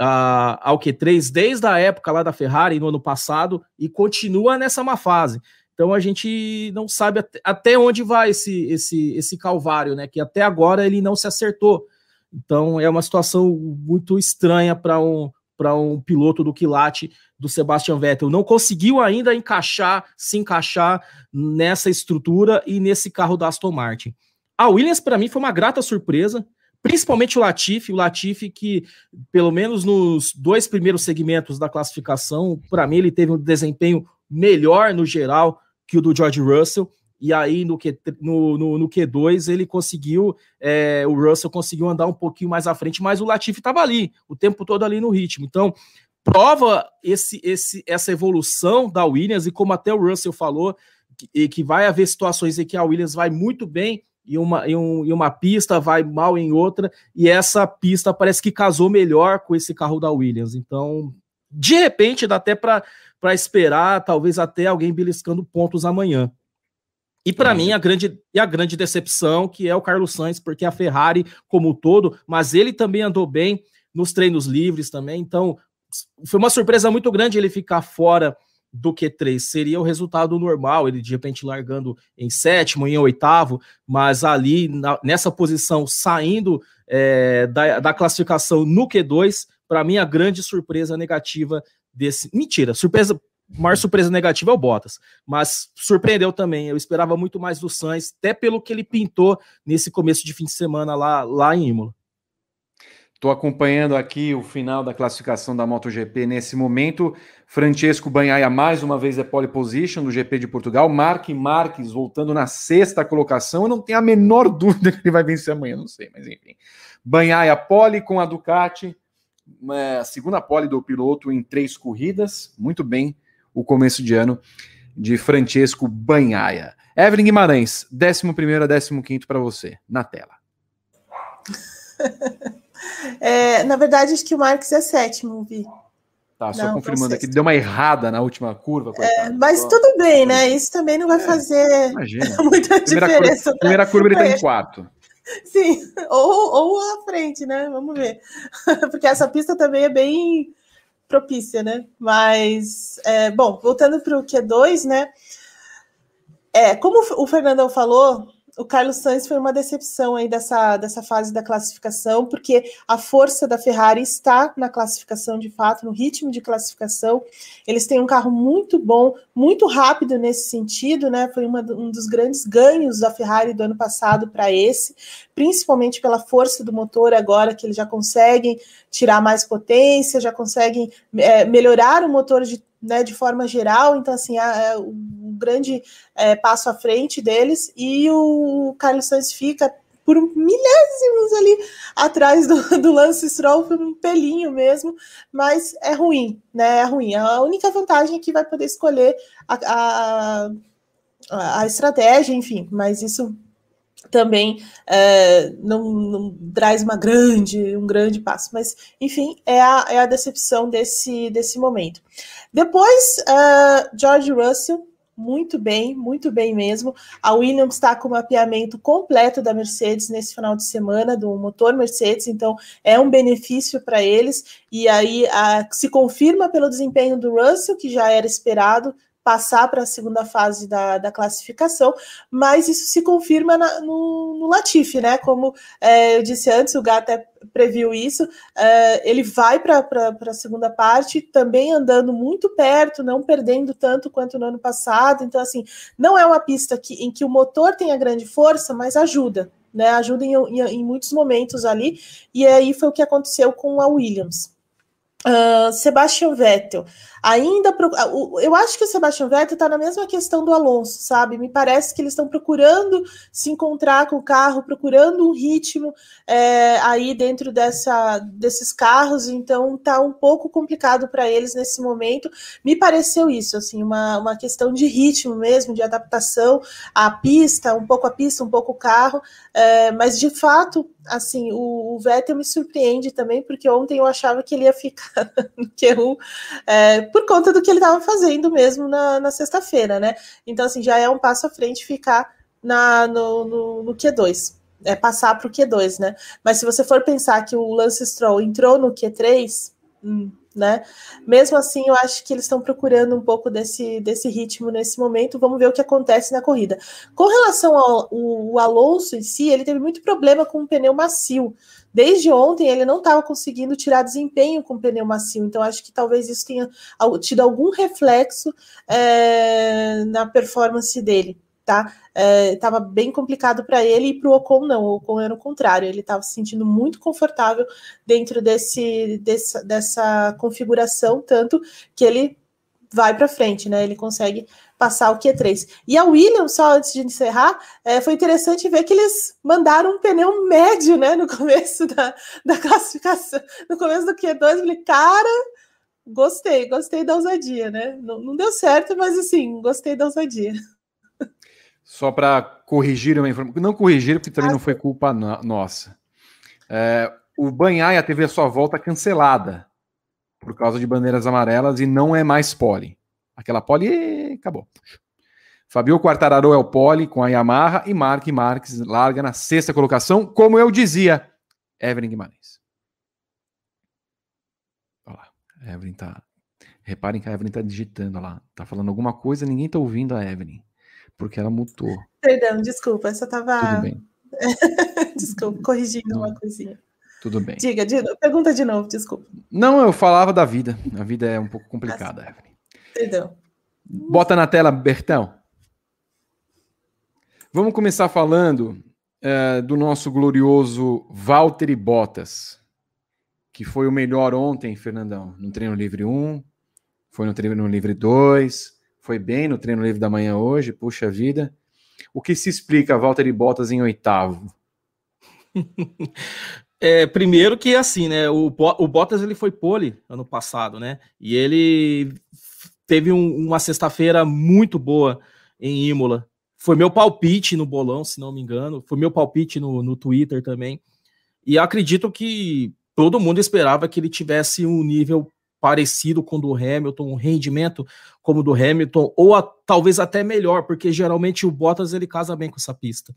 uh, ao Q3, desde a época lá da Ferrari no ano passado, e continua nessa má fase. Então a gente não sabe até, onde vai esse, esse, esse calvário, né? Que até agora ele não se acertou então é uma situação muito estranha para um, para um piloto do quilate do Sebastian Vettel. Não conseguiu ainda encaixar, se encaixar nessa estrutura e nesse carro da Aston Martin. A Williams, para mim, foi uma grata surpresa, principalmente o Latifi, o Latifi que, pelo menos nos dois primeiros segmentos da classificação, para mim ele teve um desempenho melhor no geral que o do George Russell e aí no, Q, no, no, no Q2 ele conseguiu, é, o Russell conseguiu andar um pouquinho mais à frente, mas o Latifi estava ali, o tempo todo ali no ritmo. Então, prova esse, esse, essa evolução da Williams, e como até o Russell falou, que, que vai haver situações em que a Williams vai muito bem em uma, em, um, em uma pista, vai mal em outra, e essa pista parece que casou melhor com esse carro da Williams. Então, de repente, dá até para esperar, talvez até alguém beliscando pontos amanhã. E para mim, a grande, e a grande decepção que é o Carlos Sainz, porque a Ferrari, como um todo, mas ele também andou bem nos treinos livres também. Então, foi uma surpresa muito grande ele ficar fora do Q3. Seria o resultado normal, ele de repente largando em sétimo, em oitavo, mas ali na, nessa posição, saindo é, da, da classificação no Q2, para mim, a grande surpresa negativa desse. Mentira, surpresa maior surpresa negativa é o Bottas, mas surpreendeu também. Eu esperava muito mais do Sainz, até pelo que ele pintou nesse começo de fim de semana lá, lá em Imola. Estou acompanhando aqui o final da classificação da MotoGP nesse momento. Francesco Banhaia mais uma vez é pole position do GP de Portugal. Mark Marques voltando na sexta colocação. Eu não tenho a menor (laughs) dúvida que ele vai vencer amanhã, não sei, mas enfim. Banhaia pole com a Ducati, a segunda pole do piloto em três corridas. Muito bem o começo de ano de Francesco Banhaia. Evelyn Guimarães, 11 a 15 para você, na tela. (laughs) é, na verdade, acho que o Marques é sétimo, Vi. Tá, só não, confirmando aqui, deu uma errada na última curva. É, mas tudo bem, né? Isso também não vai fazer imagina. (laughs) muita primeira diferença. Curva, primeira curva ele está em quarto. Sim, ou, ou à frente, né? Vamos ver. (laughs) Porque essa pista também é bem propícia, né? Mas, é, bom, voltando para o Q2, né? É, como o Fernandão falou, o Carlos Sainz foi uma decepção aí dessa, dessa fase da classificação, porque a força da Ferrari está na classificação de fato, no ritmo de classificação. Eles têm um carro muito bom, muito rápido nesse sentido, né? Foi uma, um dos grandes ganhos da Ferrari do ano passado para esse, principalmente pela força do motor agora, que eles já conseguem tirar mais potência, já conseguem é, melhorar o motor de né, de forma geral, então assim, é um grande é, passo à frente deles, e o Carlos Sainz fica por milésimos ali atrás do, (laughs) do Lance Stroll, um pelinho mesmo, mas é ruim, né? É ruim. A única vantagem é que vai poder escolher a, a, a estratégia, enfim, mas isso também é, não, não, traz uma grande, um grande passo, mas enfim, é a, é a decepção desse, desse momento. Depois, uh, George Russell, muito bem, muito bem mesmo. A Williams está com o mapeamento completo da Mercedes nesse final de semana, do motor Mercedes, então é um benefício para eles. E aí a, se confirma pelo desempenho do Russell, que já era esperado, passar para a segunda fase da, da classificação, mas isso se confirma na, no, no Latifi, né? Como é, eu disse antes, o Gá até previu isso, é, ele vai para a segunda parte, também andando muito perto, não perdendo tanto quanto no ano passado. Então, assim, não é uma pista que, em que o motor tenha grande força, mas ajuda, né? Ajuda em, em, em muitos momentos ali, e aí foi o que aconteceu com a Williams. Uh, Sebastian Vettel. Ainda pro, eu acho que o Sebastian Vettel está na mesma questão do Alonso, sabe? Me parece que eles estão procurando se encontrar com o carro, procurando um ritmo é, aí dentro dessa, desses carros, então tá um pouco complicado para eles nesse momento. Me pareceu isso, assim, uma, uma questão de ritmo mesmo, de adaptação à pista, um pouco a pista, um pouco o carro, é, mas de fato assim, o, o, Vettel me surpreende também, porque ontem eu achava que ele ia ficar (laughs) no Q1 é, por conta do que ele estava fazendo mesmo na, na sexta-feira, né? Então, assim, já é um passo à frente ficar na, no, no, no Q2. É passar para o Q2, né? Mas se você for pensar que o Lance Stroll entrou no Q3, hum, né? Mesmo assim, eu acho que eles estão procurando um pouco desse, desse ritmo nesse momento. Vamos ver o que acontece na corrida. Com relação ao o Alonso em si, ele teve muito problema com o pneu macio. Desde ontem ele não estava conseguindo tirar desempenho com o pneu macio, então acho que talvez isso tenha tido algum reflexo é, na performance dele tá? Estava é, bem complicado para ele e para o Ocon não. O Ocon era o contrário, ele estava se sentindo muito confortável dentro desse, dessa, dessa configuração, tanto que ele vai para frente, né? Ele consegue passar o Q3. E a Williams, só antes de encerrar, é, foi interessante ver que eles mandaram um pneu médio, né? No começo da, da classificação, no começo do Q2, eu falei, cara, gostei, gostei da ousadia, né? Não, não deu certo, mas assim, gostei da ousadia. Só para corrigir uma informação. Não corrigir, porque também ah, não foi culpa no nossa. É, o Banhaia teve a sua volta cancelada por causa de bandeiras amarelas e não é mais pole. Aquela pole acabou. Fabio Quartararo é o pole com a Yamaha e Mark Marques larga na sexta colocação, como eu dizia, Evelyn Guimarães. Olha lá, Evelyn tá. Reparem que a Evelyn tá digitando lá. Tá falando alguma coisa, ninguém tá ouvindo a Evelyn porque ela mutou. Perdão, desculpa, só tava. Tudo bem. (laughs) desculpa, corrigindo uma coisinha. Tudo bem. Diga, de, pergunta de novo, desculpa. Não, eu falava da vida. A vida é um pouco complicada, ah, Evelyn. Perdão. Bota na tela, Bertão. Vamos começar falando uh, do nosso glorioso Valtteri Bottas, que foi o melhor ontem, Fernandão, no treino livre 1, foi no treino livre 2, foi bem no treino livre da manhã hoje, puxa vida. O que se explica Walter e Bottas em oitavo? (laughs) É, primeiro que assim, né? O, o Bottas ele foi pole ano passado, né? E ele teve um, uma sexta-feira muito boa em Imola. Foi meu palpite no bolão, se não me engano. Foi meu palpite no, no Twitter também. E acredito que todo mundo esperava que ele tivesse um nível parecido com o do Hamilton, um rendimento como o do Hamilton, ou a, talvez até melhor, porque geralmente o Bottas ele casa bem com essa pista.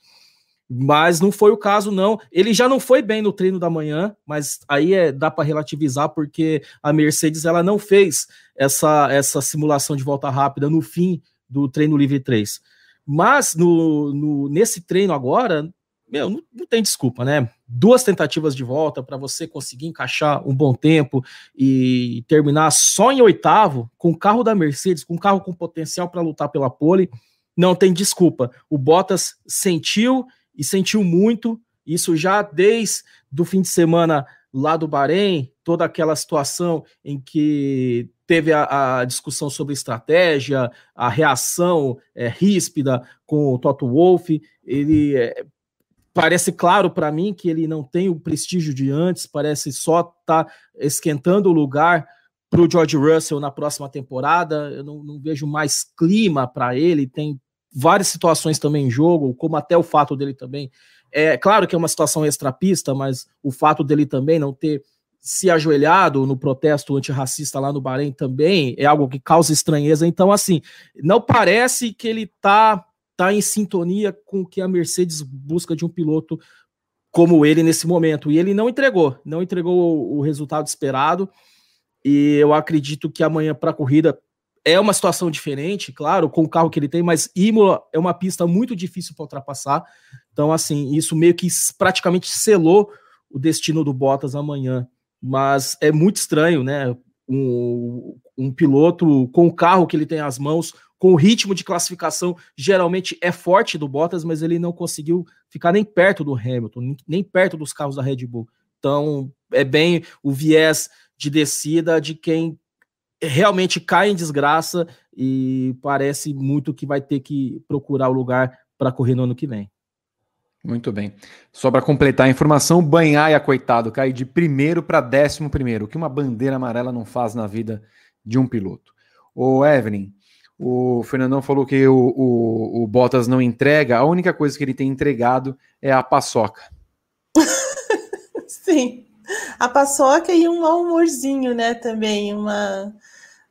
Mas não foi o caso, não. Ele já não foi bem no treino da manhã, mas aí é, dá para relativizar, porque a Mercedes ela não fez essa, essa simulação de volta rápida no fim do treino livre 3. Mas no, no nesse treino agora, meu, não, não, tem desculpa, né? Duas tentativas de volta para você conseguir encaixar um bom tempo e terminar só em oitavo, com o carro da Mercedes, com um carro com potencial para lutar pela pole, não tem desculpa. O Bottas sentiu e sentiu muito, isso já desde do fim de semana lá do Bahrein, toda aquela situação em que teve a, a discussão sobre estratégia, a reação é, ríspida com o Toto Wolff, ele é, parece claro para mim que ele não tem o prestígio de antes, parece só tá esquentando o lugar para o George Russell na próxima temporada. Eu não, não vejo mais clima para ele, tem várias situações também em jogo, como até o fato dele também. É claro que é uma situação extrapista, mas o fato dele também não ter se ajoelhado no protesto antirracista lá no Bahrein também é algo que causa estranheza. Então, assim, não parece que ele tá, tá em sintonia com o que a Mercedes busca de um piloto como ele nesse momento. E ele não entregou, não entregou o resultado esperado. E eu acredito que amanhã para a corrida é uma situação diferente, claro, com o carro que ele tem, mas Imola é uma pista muito difícil para ultrapassar. Então, assim, isso meio que praticamente selou o destino do Bottas amanhã. Mas é muito estranho, né? Um, um piloto com o carro que ele tem às mãos, com o ritmo de classificação, geralmente é forte do Bottas, mas ele não conseguiu ficar nem perto do Hamilton, nem perto dos carros da Red Bull. Então, é bem o viés de descida de quem realmente cai em desgraça e parece muito que vai ter que procurar o lugar para correr no ano que vem. Muito bem. Só para completar a informação, Banhaia, coitado, cai de primeiro para décimo primeiro, o que uma bandeira amarela não faz na vida de um piloto. O Evelyn, o Fernandão falou que o, o, o Bottas não entrega, a única coisa que ele tem entregado é a paçoca. (laughs) Sim, a paçoca e um mau humorzinho, né, também, uma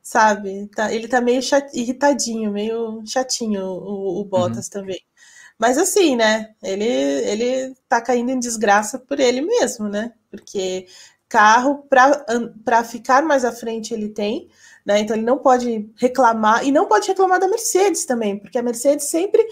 sabe? Tá, ele tá meio chat, irritadinho, meio chatinho, o, o Bottas uhum. também. Mas assim, né? Ele, ele tá caindo em desgraça por ele mesmo, né? Porque carro para ficar mais à frente ele tem, né? Então ele não pode reclamar e não pode reclamar da Mercedes também, porque a Mercedes sempre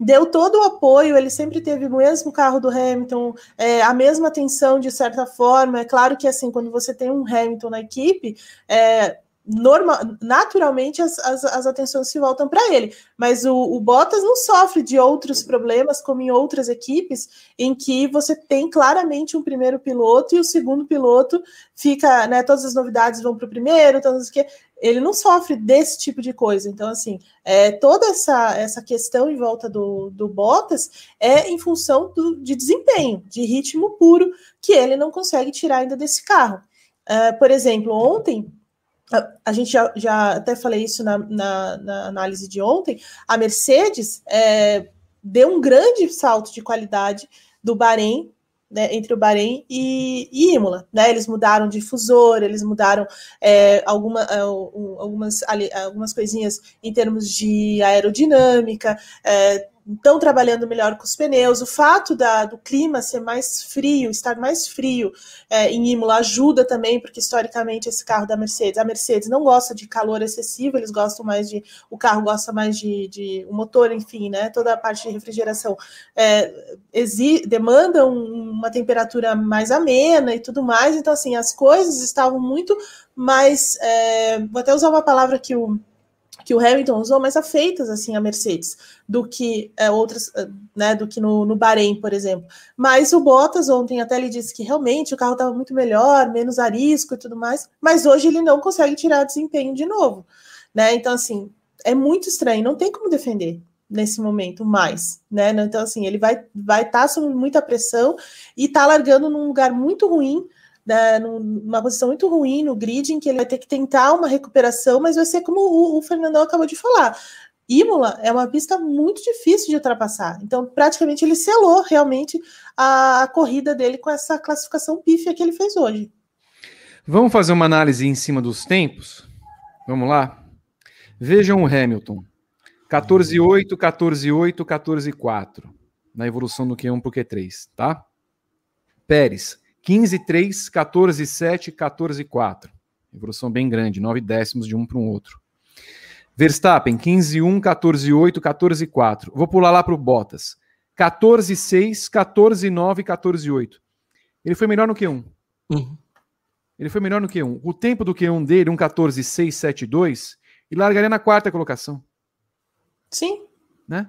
deu todo o apoio, ele sempre teve o mesmo carro do Hamilton, é, a mesma atenção de certa forma. É claro que assim, quando você tem um Hamilton na equipe, é, normal, naturalmente as, as, as, atenções se voltam para ele. Mas o, o, Bottas não sofre de outros problemas, como em outras equipes, em que você tem claramente um primeiro piloto e o segundo piloto fica, né? Todas as novidades vão para o primeiro, todas que ele não sofre desse tipo de coisa. Então, assim, é, toda essa, essa questão em volta do, do Bottas é em função do, de desempenho, de ritmo puro, que ele não consegue tirar ainda desse carro. Uh, por exemplo, ontem a, gente já, já, até falei isso na, na, na, análise de ontem, a Mercedes é, deu um grande salto de qualidade do Bahrein, né, entre o Bahrein e, e Imola. Né? Eles mudaram difusor, eles mudaram é, alguma, é, algumas, algumas coisinhas em termos de aerodinâmica, é, estão trabalhando melhor com os pneus. O fato da, do clima ser mais frio, estar mais frio é, em Imola ajuda também, porque historicamente esse carro da Mercedes, a Mercedes não gosta de calor excessivo, eles gostam mais de, o carro gosta mais de, de o motor, enfim, né? Toda a parte de refrigeração é, exi, demanda um, uma temperatura mais amena e tudo mais. Então, assim, as coisas estavam muito mais. É, vou até usar uma palavra que o que o Hamilton usou, mais afeitas assim a Mercedes do que é, outras, é, né, do que no, no Bahrein, por exemplo. Mas o Bottas ontem até ele disse que realmente o carro estava muito melhor, menos arisco e tudo mais, mas hoje ele não consegue tirar desempenho de novo, né? Então assim é muito estranho, não tem como defender nesse momento mais, né? Então assim ele vai vai estar tá sob muita pressão e está largando num lugar muito ruim né, numa posição muito ruim no grid, em que ele vai ter que tentar uma recuperação, mas vai ser como o, o Fernandão acabou de falar. Imola é uma pista muito difícil de ultrapassar. Então, praticamente, ele selou realmente a, a corrida dele com essa classificação pífia que ele fez hoje. Vamos fazer uma análise em cima dos tempos? Vamos lá? Vejam o Hamilton. 14,8, 14,8, 14,4 na evolução do Q1 para o Q3, tá? Pérez, 15,3, 14,7, 14,4. Evolução bem grande, 9 décimos de um para um outro. Verstappen, 15,1, 14,8, 14,4. Vou pular lá para o Bottas. 14,6, 14,9, 14,8. Ele foi melhor no Q1. Uhum. Ele foi melhor no Q1. O tempo do Q1 dele, um 14,672, e largaria na quarta colocação. Sim. Né?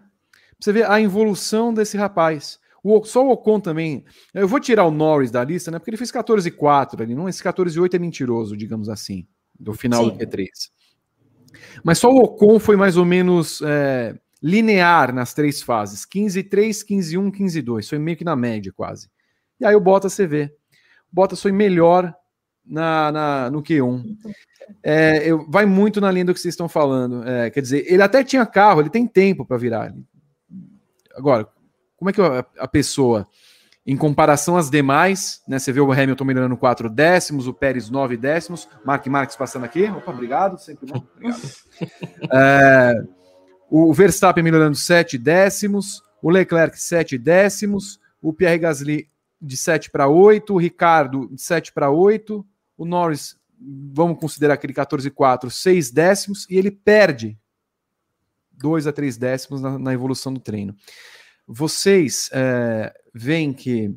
Você vê a evolução desse rapaz. O, só o Ocon também. Eu vou tirar o Norris da lista, né? Porque ele fez 14,4 ali. Não, esse 14,8 é mentiroso, digamos assim, do final Sim. do Q3. Mas só o Ocon foi mais ou menos é, linear nas três fases: 15,3, 15,1, 15,2. Foi meio que na média, quase. E aí o Bottas você vê. O Bottas foi melhor na, na, no Q1. É, eu, vai muito na linha do que vocês estão falando. É, quer dizer, ele até tinha carro, ele tem tempo para virar. Agora, como é que a, a, pessoa, em comparação às demais, né? Você vê o Hamilton melhorando 4 décimos, o Pérez 9 décimos, Mark Marques passando aqui. Opa, obrigado, sempre bom. (laughs) Obrigado. É, o Verstappen melhorando 7 décimos, o Leclerc 7 décimos, o Pierre Gasly de 7 para 8, o Ricardo de 7 para 8, o Norris, vamos considerar aquele 14,4, 6 décimos, e ele perde 2 a 3 décimos na, na evolução do treino. Vocês é, veem que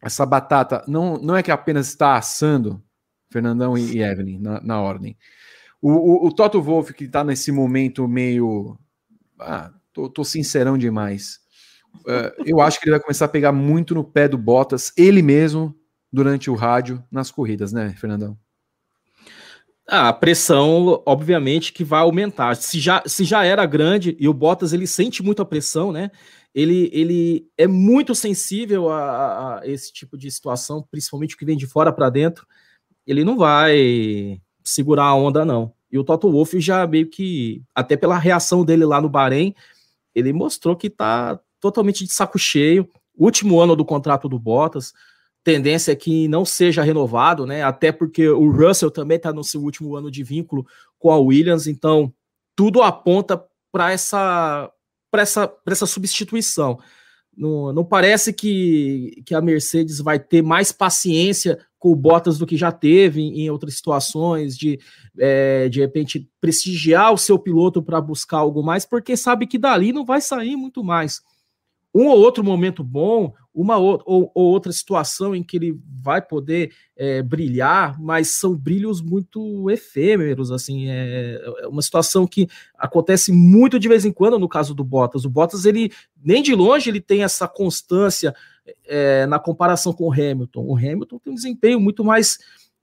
essa batata não, não é que apenas está assando, Fernandão e, e Evelyn, na, na ordem. O, o, o, Toto Wolff, que está nesse momento meio. Ah, tô, tô sincerão demais. Uh, eu acho que ele vai começar a pegar muito no pé do Bottas, ele mesmo, durante o rádio nas corridas, né, Fernandão? Ah, a pressão, obviamente, que vai aumentar. Se já, se já era grande e o Bottas ele sente muito a pressão, né? Ele, ele é muito sensível a, a esse tipo de situação, principalmente o que vem de fora para dentro. Ele não vai segurar a onda, não. E o Toto Wolff já meio que, até pela reação dele lá no Bahrein, ele mostrou que tá totalmente de saco cheio. Último ano do contrato do Bottas, tendência é que não seja renovado, né? Até porque o Russell também está no seu último ano de vínculo com a Williams, então tudo aponta para essa, essa, essa substituição. Não, não parece que, que a Mercedes vai ter mais paciência com o Bottas do que já teve em, em outras situações, de é, de repente prestigiar o seu piloto para buscar algo mais, porque sabe que dali não vai sair muito mais um ou outro momento bom, uma ou, ou, ou outra situação em que ele vai poder é, brilhar, mas são brilhos muito efêmeros, assim, é, é, uma situação que acontece muito de vez em quando no caso do Bottas. O Bottas, ele nem de longe ele tem essa constância é, na comparação com o Hamilton. O Hamilton tem um desempenho muito mais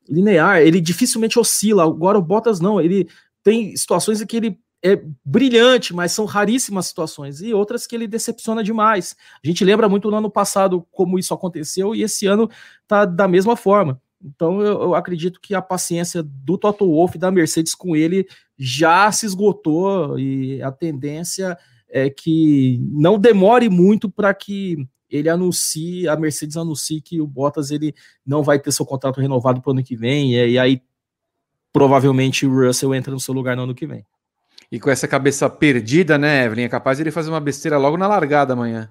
linear, ele dificilmente oscila. Agora o Bottas não, ele tem situações em que ele é brilhante, mas são raríssimas situações, e outras que ele decepciona demais. A gente lembra muito no ano passado como isso aconteceu, e esse ano tá da mesma forma. Então eu, eu acredito que a paciência do Toto Wolff da Mercedes com ele já se esgotou, e a tendência é que não demore muito para que ele anuncie, a Mercedes anuncie que o Bottas ele não vai ter seu contrato renovado para o ano que vem, e aí provavelmente o Russell entra no seu lugar no ano que vem. E com essa cabeça perdida, né, Evelyn? É capaz de ele fazer uma besteira logo na largada amanhã.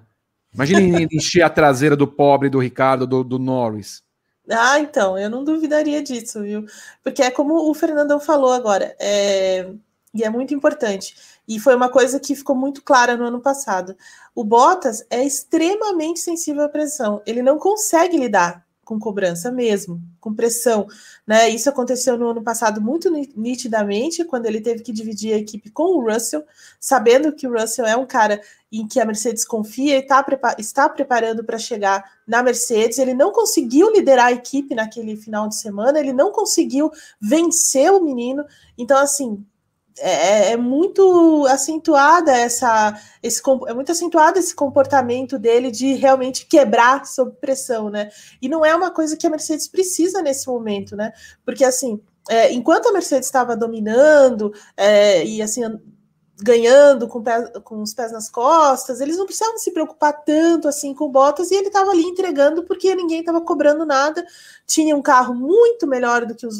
Imagina (laughs) encher a traseira do pobre, do Ricardo, do, do Norris. Ah, então, eu não duvidaria disso, viu? Porque é como o Fernandão falou agora, é... e é muito importante. E foi uma coisa que ficou muito clara no ano passado. O Bottas é extremamente sensível à pressão. Ele não consegue lidar com cobrança mesmo, com pressão, né? Isso aconteceu no ano passado muito nitidamente, quando ele teve que dividir a equipe com o Russell, sabendo que o Russell é um cara em que a Mercedes confia e tá, está preparando para chegar na Mercedes. Ele não conseguiu liderar a equipe naquele final de semana, ele não conseguiu vencer o menino. Então, assim, é, é, é, muito acentuada essa esse é muito acentuado esse comportamento dele de realmente quebrar sob pressão, né? E não é uma coisa que a Mercedes precisa nesse momento, né? Porque assim, é, enquanto a Mercedes estava dominando é, e assim ganhando com, pé, com os pés nas costas, eles não precisavam se preocupar tanto assim com Bottas e ele estava ali entregando porque ninguém estava cobrando nada. Tinha um carro muito melhor do que os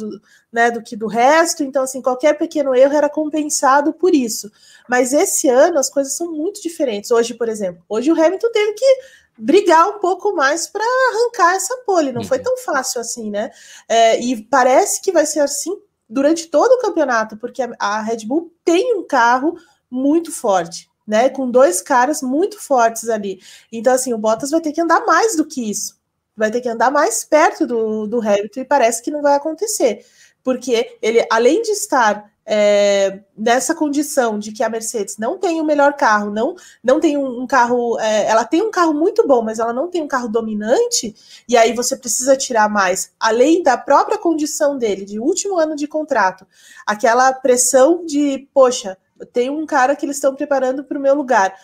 né, do que do resto, então assim, qualquer pequeno erro era compensado por isso. Mas esse ano as coisas são muito diferentes. Hoje, por exemplo, hoje o Hamilton teve que brigar um pouco mais para arrancar essa pole, não uhum. foi tão fácil assim, né? É, e parece que vai ser assim durante todo o campeonato, porque a Red Bull tem um carro muito forte, né? Com dois caras muito fortes ali. Então, assim, o Bottas vai ter que andar mais do que isso. Vai ter que andar mais perto do, do Hamilton e parece que não vai acontecer. Porque ele, além de estar é, nessa condição de que a Mercedes não tem o melhor carro, não, não tem um, um carro, é, ela tem um carro muito bom, mas ela não tem um carro dominante, e aí você precisa tirar mais, além da própria condição dele, de último ano de contrato, aquela pressão de, poxa, tem um cara que eles estão preparando para o meu lugar.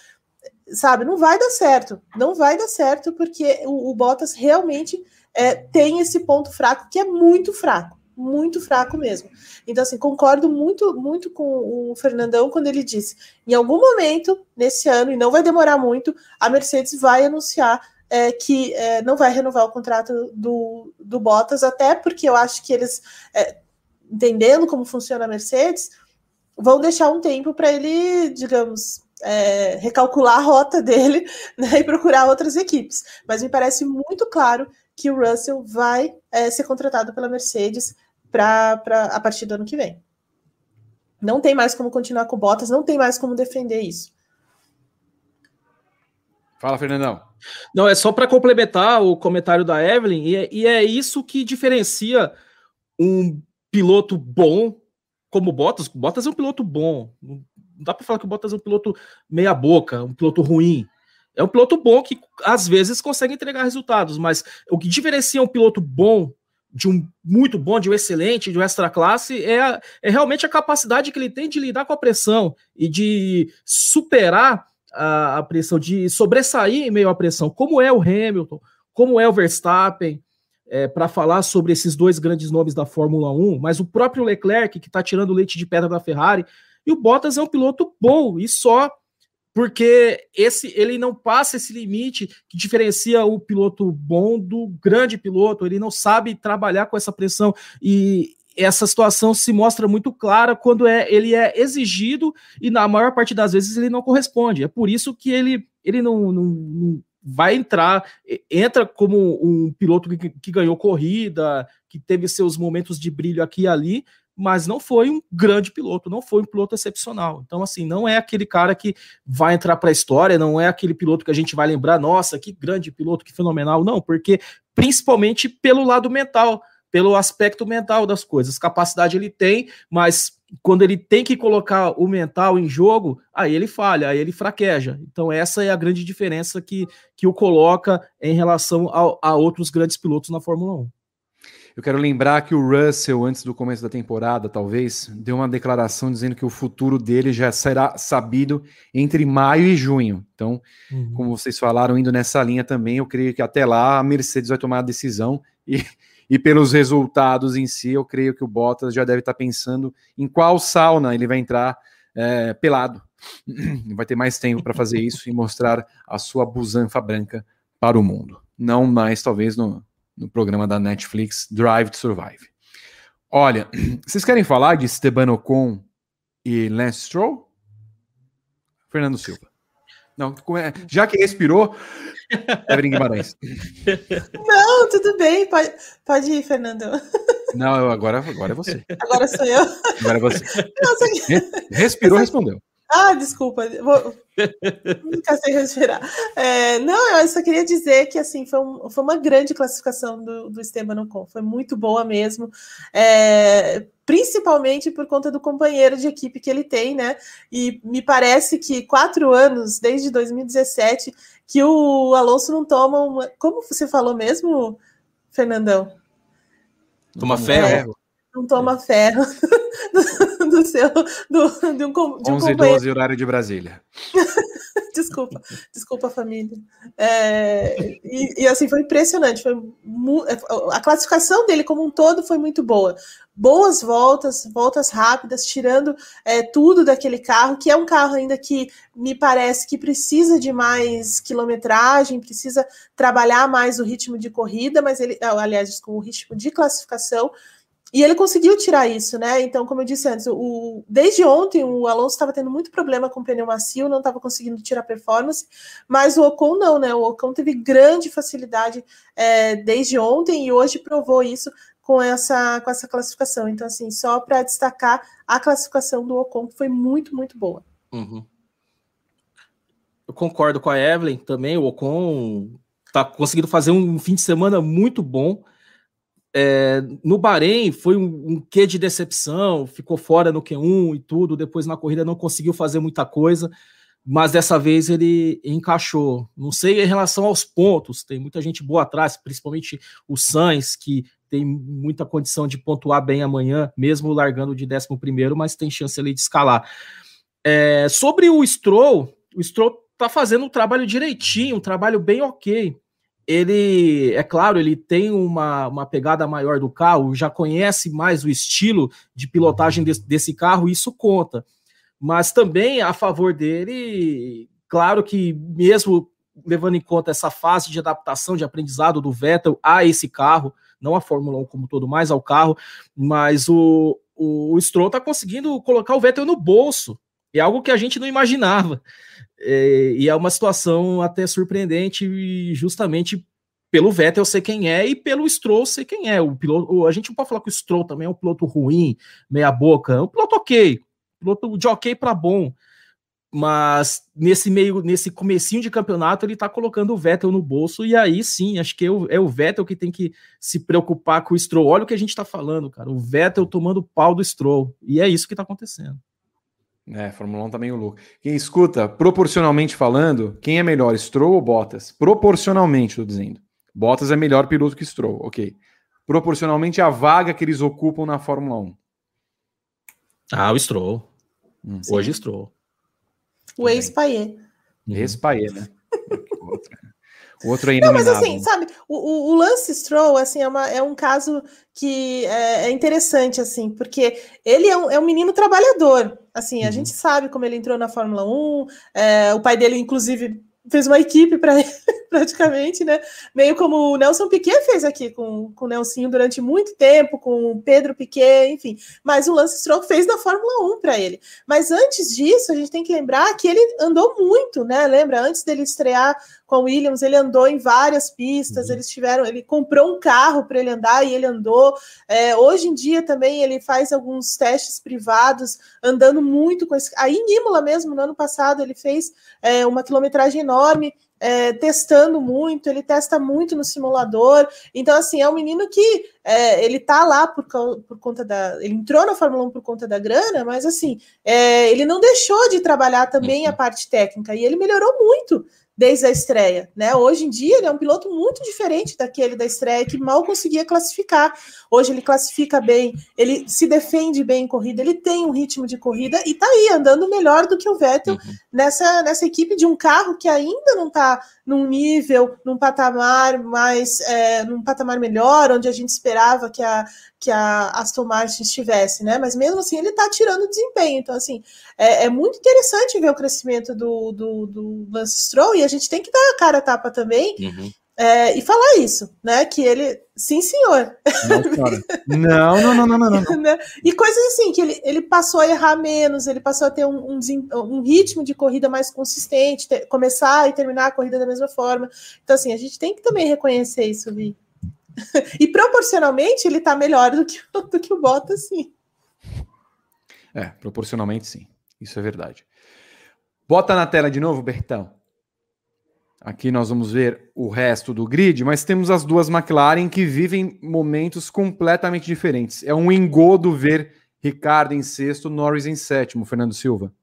Sabe, não vai dar certo, não vai dar certo, porque o, o Bottas realmente é, tem esse ponto fraco que é muito fraco muito fraco mesmo. Então, assim, concordo muito, muito com o Fernandão quando ele disse: em algum momento, nesse ano, e não vai demorar muito, a Mercedes vai anunciar é, que é, não vai renovar o contrato do, do Bottas, até porque eu acho que eles, é, entendendo como funciona a Mercedes, vão deixar um tempo para ele, digamos, é, recalcular a rota (laughs) dele né, e procurar outras equipes. Mas me parece muito claro que o Russell vai é, ser contratado pela Mercedes para a partir do ano que vem. Não tem mais como continuar com Bottas, não tem mais como defender isso. Fala, Fernandão. Não, é só para complementar o comentário da Evelyn, e é, e é, isso que diferencia um piloto bom como Bottas. Bottas é um piloto bom. Não dá para falar que o Bottas é um piloto meia-boca, um piloto ruim. É um piloto bom que às vezes consegue entregar resultados, mas o que diferencia um piloto bom de um muito bom, de um excelente, de um extra classe, é, é realmente a capacidade que ele tem de lidar com a pressão e de superar a, a pressão, de sobressair em meio à pressão, como é o Hamilton, como é o Verstappen, é, para falar sobre esses dois grandes nomes da Fórmula 1, mas o próprio Leclerc, que está tirando leite de pedra da Ferrari, e o Bottas é um piloto bom e só porque esse ele não passa esse limite que diferencia o piloto bom do grande piloto, ele não sabe trabalhar com essa pressão e essa situação se mostra muito clara quando é, ele é exigido e na maior parte das vezes ele não corresponde. É por isso que ele, ele não, não, não vai entrar, entra como um piloto que, que ganhou corrida, que teve seus momentos de brilho aqui e ali, mas não foi um grande piloto, não foi um piloto excepcional. Então, assim, não é aquele cara que vai entrar para a história, não é aquele piloto que a gente vai lembrar, nossa, que grande piloto, que fenomenal, não, porque principalmente pelo lado mental, pelo aspecto mental das coisas. Capacidade ele tem, mas quando ele tem que colocar o mental em jogo, aí ele falha, aí ele fraqueja. Então, essa é a grande diferença que, que o coloca em relação a, a outros grandes pilotos na Fórmula 1. Eu quero lembrar que o Russell, antes do começo da temporada, talvez, deu uma declaração dizendo que o futuro dele já será sabido entre maio e junho. Então, uhum. como vocês falaram, indo nessa linha também, eu creio que até lá a Mercedes vai tomar a decisão e, (laughs) e pelos resultados em si, eu creio que o Bottas já deve estar pensando em qual sauna ele vai entrar é, pelado. (clears throat) Vai ter mais tempo para fazer isso e mostrar a sua busanfa branca para o mundo. Não mais, talvez, no, no programa da Netflix Drive to Survive. Olha, (clears throat) vocês querem falar de Esteban Ocon e Lance Stroll? Fernando Silva. Não, é, já que respirou, Evelyn Guimarães. (laughs) Não, tudo bem, pode, pode ir, Fernando. (laughs) Não, eu, agora, agora é você. Agora sou eu. Agora é você. Nossa, Respirou, respondeu. Ah, desculpa, vou ficar sem respirar. É, não, eu só queria dizer que assim foi, um, foi uma grande classificação do, do Esteban Ocon, foi muito boa mesmo, é, principalmente por conta do companheiro de equipe que ele tem, né? E me parece que quatro anos, desde 2017, que o Alonso não toma uma. Como você falou mesmo, Fernandão? Toma ferro. Não toma ferro (laughs) (laughs) do seu do, de um, de um 11 12 horário de Brasília. (laughs) desculpa, desculpa família. É, e, e, assim foi impressionante, foi a classificação dele como um todo foi muito boa. Boas voltas, voltas rápidas, tirando é, tudo daquele carro, que é um carro ainda que me parece que precisa de mais quilometragem, precisa trabalhar mais o ritmo de corrida, mas ele, aliás, com o ritmo de classificação, e ele conseguiu tirar isso, né? Então, como eu disse antes, o, desde ontem o Alonso estava tendo muito problema com o pneu macio, não estava conseguindo tirar performance, mas o Ocon não, né? O Ocon teve grande facilidade é, desde ontem e hoje provou isso com essa, com essa classificação. Então, assim, só para destacar a classificação do Ocon, que foi muito, muito boa. Uhum. Eu concordo com a Evelyn também. O Ocon está conseguindo fazer um fim de semana muito bom. É, no Bahrein foi um, um quê de decepção, ficou fora no Q1 e tudo, depois na corrida não conseguiu fazer muita coisa, mas dessa vez ele encaixou. Não sei em relação aos pontos, tem muita gente boa atrás, principalmente o Sainz, que tem muita condição de pontuar bem amanhã, mesmo largando de 11, mas tem chance ali de escalar. É, sobre o Stroll, o Stroll tá fazendo um trabalho direitinho, um trabalho bem ok ele, é claro, ele tem uma, uma pegada maior do carro, já conhece mais o estilo de pilotagem desse, desse carro, isso conta. Mas também a favor dele, claro que mesmo levando em conta essa fase de adaptação, de aprendizado do Vettel a esse carro, não a Fórmula 1 como todo, mais ao carro, mas o, o, o Stroll está conseguindo colocar o Vettel no bolso, é algo que a gente não imaginava. É, e é uma situação até surpreendente, justamente pelo Vettel ser quem é e pelo Stroll ser quem é. O piloto, a gente não pode falar que o Stroll também é um piloto ruim, meia boca, é um piloto ok, piloto de ok para bom. Mas nesse meio, nesse comecinho de campeonato, ele tá colocando o Vettel no bolso, e aí sim, acho que é o, é o Vettel que tem que se preocupar com o Stroll. Olha o que a gente tá falando, cara. O Vettel tomando pau do Stroll. E é isso que tá acontecendo. É, Fórmula 1 tá meio louco. Quem escuta, proporcionalmente falando, quem é melhor, Stroll ou Bottas? Proporcionalmente, tô dizendo. Bottas é melhor piloto que Stroll, ok. Proporcionalmente a vaga que eles ocupam na Fórmula 1. Ah, o Stroll. Hum. Hoje Stroll. O ex-Paier. Ex-Paier, né? O (laughs) outro é Não, mas assim, sabe, o, o, Lance Stroll, assim, é, uma, é um caso que é, é interessante, assim, porque ele é um, é um menino trabalhador, assim, a uhum. gente sabe como ele entrou na Fórmula 1, é, o pai dele, inclusive, fez uma equipe para (laughs) praticamente, né? Meio como o Nelson Piquet fez aqui com, com o Nelsinho durante muito tempo, com o Pedro Piquet, enfim. Mas o Lance Stroll fez da Fórmula 1 para ele. Mas antes disso, a gente tem que lembrar que ele andou muito, né? Lembra? Antes dele estrear com a Williams, ele andou em várias pistas, uhum. eles tiveram, ele comprou um carro para ele andar e ele andou. É, hoje em dia também ele faz alguns testes privados, andando muito com esse. Aí em Imola mesmo, no ano passado, ele fez é, uma quilometragem enorme é, testando muito, ele testa muito no simulador. Então, assim, é um menino que é, ele tá lá por, por conta da. Ele entrou na Fórmula 1 por conta da grana, mas assim, é, ele não deixou de trabalhar também a uhum. parte técnica e ele melhorou muito desde a estreia, né? Hoje em dia ele é um piloto muito diferente daquele da estreia que mal conseguia classificar. Hoje ele classifica bem, ele se defende bem em corrida, ele tem um ritmo de corrida e tá aí andando melhor do que o Vettel uhum. nessa, nessa equipe de um carro que ainda não tá num nível, num patamar mais, é, num patamar melhor, onde a gente esperava que a, que a Aston Martin estivesse, né? Mas mesmo assim ele está tirando desempenho. Então, assim, é, é, muito interessante ver o crescimento do, do, do, Lance Stroll e a gente tem que dar a cara a tapa também. Uhum. É, e falar isso, né? Que ele, sim, senhor. Não, não, não, não, não, não. (laughs) Né? e coisas assim, que ele, ele passou a errar menos, ele passou a ter um, um, um ritmo de corrida mais consistente, ter, começar e terminar a corrida da mesma forma. Então, assim, a gente tem que também reconhecer isso, Vi (laughs) e proporcionalmente ele está melhor do que, do que o Bottas, sim. É, proporcionalmente sim. Isso é verdade. Bota na tela de novo, Bertão. Aqui nós vamos ver o resto do grid, mas temos as duas McLaren que vivem momentos completamente diferentes. É um engodo ver Ricardo em sexto, Norris em sétimo, Fernando Silva.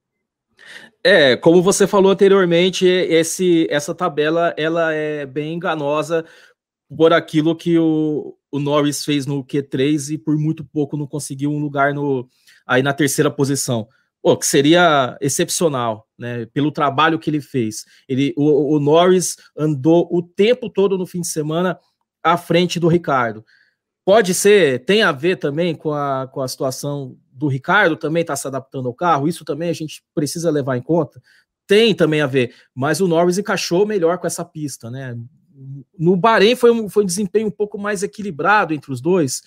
É, como você falou anteriormente, esse, essa tabela ela é bem enganosa por aquilo que o, o Norris fez no Q3 e por muito pouco não conseguiu um lugar no, aí na terceira posição. Pô, que seria excepcional, né? Pelo trabalho que ele fez. Ele, o, o Norris andou o tempo todo no fim de semana à frente do Ricardo. Pode ser, tem a ver também com a, com a situação do Ricardo também está se adaptando ao carro, isso também a gente precisa levar em conta. Tem também a ver, mas o Norris encaixou melhor com essa pista, né? No Bahrein foi um, foi um desempenho um pouco mais equilibrado entre os dois,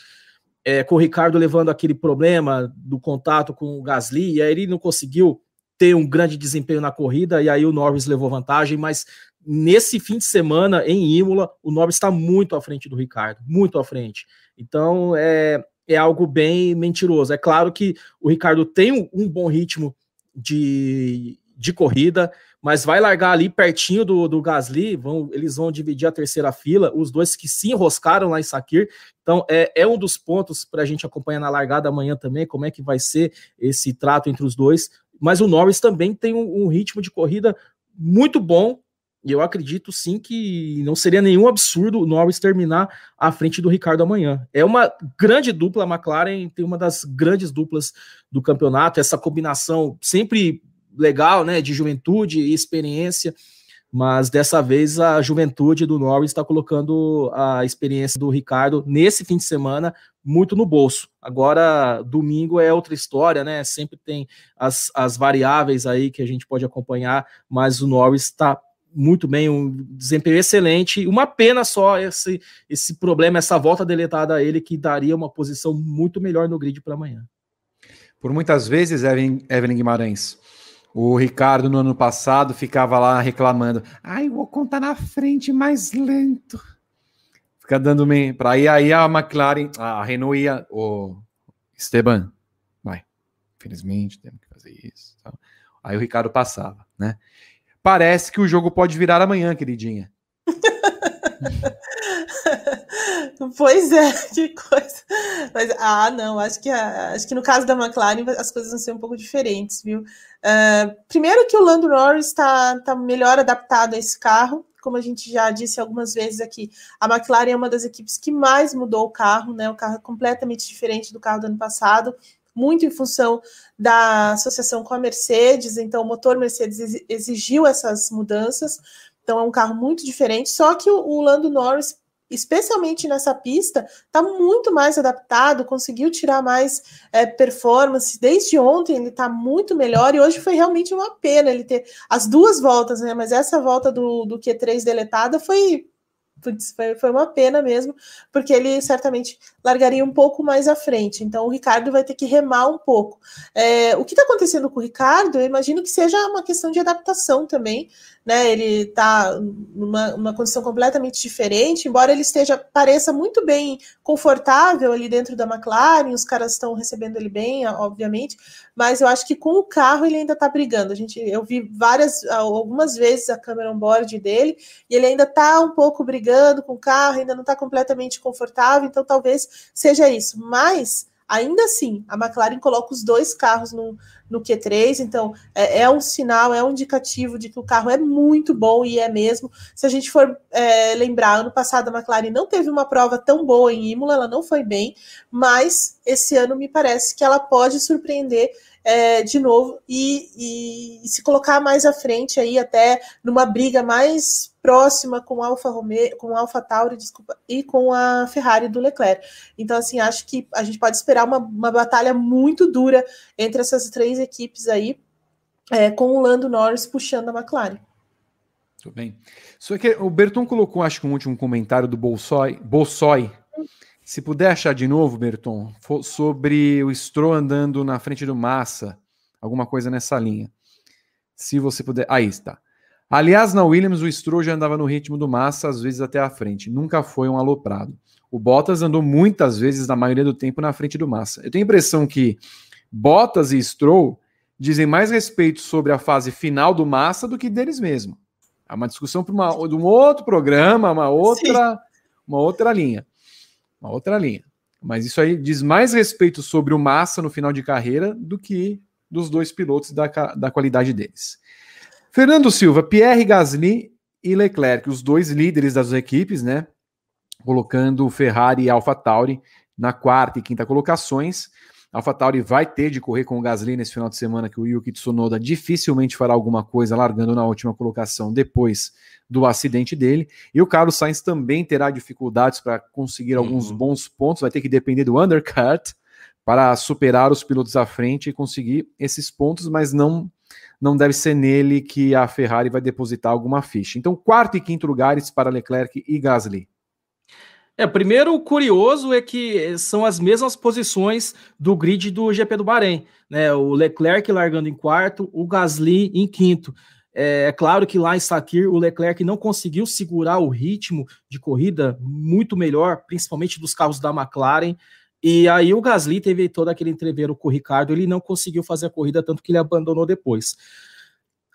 é, com o Ricardo levando aquele problema do contato com o Gasly, e aí ele não conseguiu ter um grande desempenho na corrida, e aí o Norris levou vantagem, mas nesse fim de semana em Imola, o Norris está muito à frente do Ricardo, muito à frente. Então é, é algo bem mentiroso. É claro que o Ricardo tem um, um bom ritmo de, de corrida, mas vai largar ali pertinho do, do Gasly, vão, eles vão dividir a terceira fila, os dois que se enroscaram lá em Sakir. Então, é, é um dos pontos para a gente acompanhar na largada amanhã também, como é que vai ser esse trato entre os dois. Mas o Norris também tem um, um ritmo de corrida muito bom, e eu acredito sim que não seria nenhum absurdo o Norris terminar à frente do Ricardo amanhã. É uma grande dupla, a McLaren tem uma das grandes duplas do campeonato, essa combinação sempre legal, né, de juventude e experiência, mas dessa vez a juventude do Norris está colocando a experiência do Ricardo nesse fim de semana muito no bolso. Agora, domingo é outra história, né? Sempre tem as, as variáveis aí que a gente pode acompanhar, mas o Norris está muito bem, um desempenho excelente. Uma pena só esse, esse problema, essa volta deletada a ele, que daria uma posição muito melhor no grid para amanhã. Por muitas vezes, Evelyn, Evelyn Guimarães, o Ricardo no ano passado ficava lá reclamando: ai, o Ocon tá na frente mais lento. Fica dando meio. Para aí, aí a McLaren, a Renault ia. O Esteban, vai. Infelizmente, temos que fazer isso. Aí o Ricardo passava, né? Parece que o jogo pode virar amanhã, queridinha. (laughs) pois é, que coisa. Mas, ah, não, acho que, acho que no caso da McLaren as coisas vão ser um pouco diferentes, viu? Uh, primeiro que o Lando Norris está tá melhor adaptado a esse carro, como a gente já disse algumas vezes aqui, a McLaren é uma das equipes que mais mudou o carro, né? O carro é completamente diferente do carro do ano passado muito em função da associação com a Mercedes, então o motor Mercedes exigiu essas mudanças, então é um carro muito diferente, só que o, Lando Norris, especialmente nessa pista, está muito mais adaptado, conseguiu tirar mais é, performance, desde ontem ele está muito melhor, e hoje foi realmente uma pena ele ter as duas voltas, né, mas essa volta do, do Q3 deletada foi foi, foi uma pena mesmo, porque ele certamente largaria um pouco mais à frente. Então o Ricardo vai ter que remar um pouco. É, o que está acontecendo com o Ricardo, eu imagino que seja uma questão de adaptação também né? Ele está numa, numa condição completamente diferente, embora ele esteja pareça muito bem confortável ali dentro da McLaren, os caras estão recebendo ele bem, obviamente, mas eu acho que com o carro ele ainda está brigando. A gente, eu vi várias, algumas vezes a câmera on board dele e ele ainda está um pouco brigando com o carro, ainda não está completamente confortável, então talvez seja isso. Mas ainda assim, a McLaren coloca os dois carros no, no Q3, então é, é, um sinal, é um indicativo de que o carro é muito bom e é mesmo. Se a gente for é, lembrar, ano passado a McLaren não teve uma prova tão boa em Imola, ela não foi bem, mas esse ano me parece que ela pode surpreender é, de novo e, e, e, se colocar mais à frente aí até numa briga mais próxima com a Alfa Romeo, com a Alfa Tauri, desculpa, e com a Ferrari do Leclerc. Então assim, acho que a gente pode esperar uma, uma batalha muito dura entre essas três equipes aí, é, com o Lando Norris puxando a McLaren. Tudo bem. Só que o Berton colocou, acho que um último comentário do Bolsoi, Bolsoi se puder achar de novo, Berton, sobre o Stroll andando na frente do Massa, alguma coisa nessa linha. Se você puder. Aí está. Aliás, na Williams, o Stroll já andava no ritmo do Massa, às vezes até à frente. Nunca foi um aloprado. O Bottas andou muitas vezes, na maioria do tempo, na frente do Massa. Eu tenho a impressão que Bottas e Stroll dizem mais respeito sobre a fase final do Massa do que deles mesmos. É uma discussão para um outro programa, uma outra, uma outra linha uma outra linha. Mas isso aí diz mais respeito sobre o Massa no final de carreira do que dos dois pilotos da, da qualidade deles. Fernando Silva, Pierre Gasly e Leclerc, os dois líderes das equipes, né? colocando Ferrari e AlphaTauri na quarta e quinta colocações. AlphaTauri vai ter de correr com o Gasly nesse final de semana, que o Yuki Tsunoda dificilmente fará alguma coisa, largando na última colocação depois do acidente dele. E o Carlos Sainz também terá dificuldades para conseguir uhum. alguns bons pontos, vai ter que depender do undercut para superar os pilotos à frente e conseguir esses pontos, mas não não deve ser nele que a Ferrari vai depositar alguma ficha. Então, quarto e quinto lugares para Leclerc e Gasly. É, primeiro, o curioso é que são as mesmas posições do grid do GP do Bahrein, né? O Leclerc largando em quarto, o Gasly em quinto. É, é claro que lá em Sakir o Leclerc não conseguiu segurar o ritmo de corrida muito melhor, principalmente dos carros da McLaren. E aí o Gasly teve todo aquele entreveiro com o Ricardo, ele não conseguiu fazer a corrida, tanto que ele abandonou depois.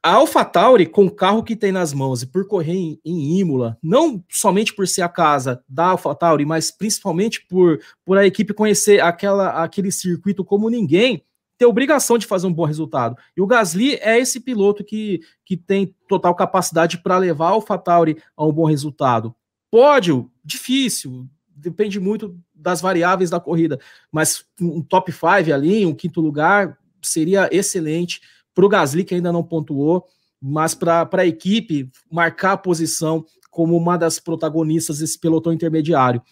A AlphaTauri, com o carro que tem nas mãos e por correr em, em Imola, não somente por ser a casa da AlphaTauri, mas principalmente por, por a equipe conhecer aquela, aquele circuito como ninguém, ter obrigação de fazer um bom resultado. E o Gasly é esse piloto que, que tem total capacidade para levar a AlphaTauri a um bom resultado. Pódio, difícil, depende muito das variáveis da corrida, mas um top 5 ali, um quinto lugar, seria excelente para o Gasly, que ainda não pontuou, mas para a equipe marcar a posição como uma das protagonistas desse pelotão intermediário.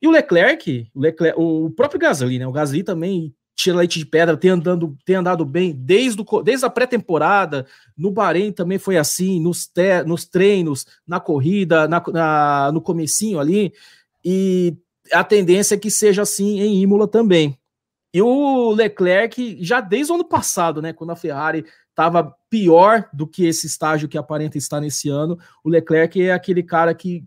E o Leclerc, o, Leclerc, o próprio Gasly, né? O Gasly também tira leite de pedra, tem, andando, tem andado bem desde, o, desde a pré-temporada, no Bahrein também foi assim, nos, te, nos treinos, na corrida, na, na, no comecinho ali, e a tendência é que seja assim em Imola também. E o Leclerc, já desde o ano passado, né, quando a Ferrari estava pior do que esse estágio que aparenta estar nesse ano, o Leclerc é aquele cara que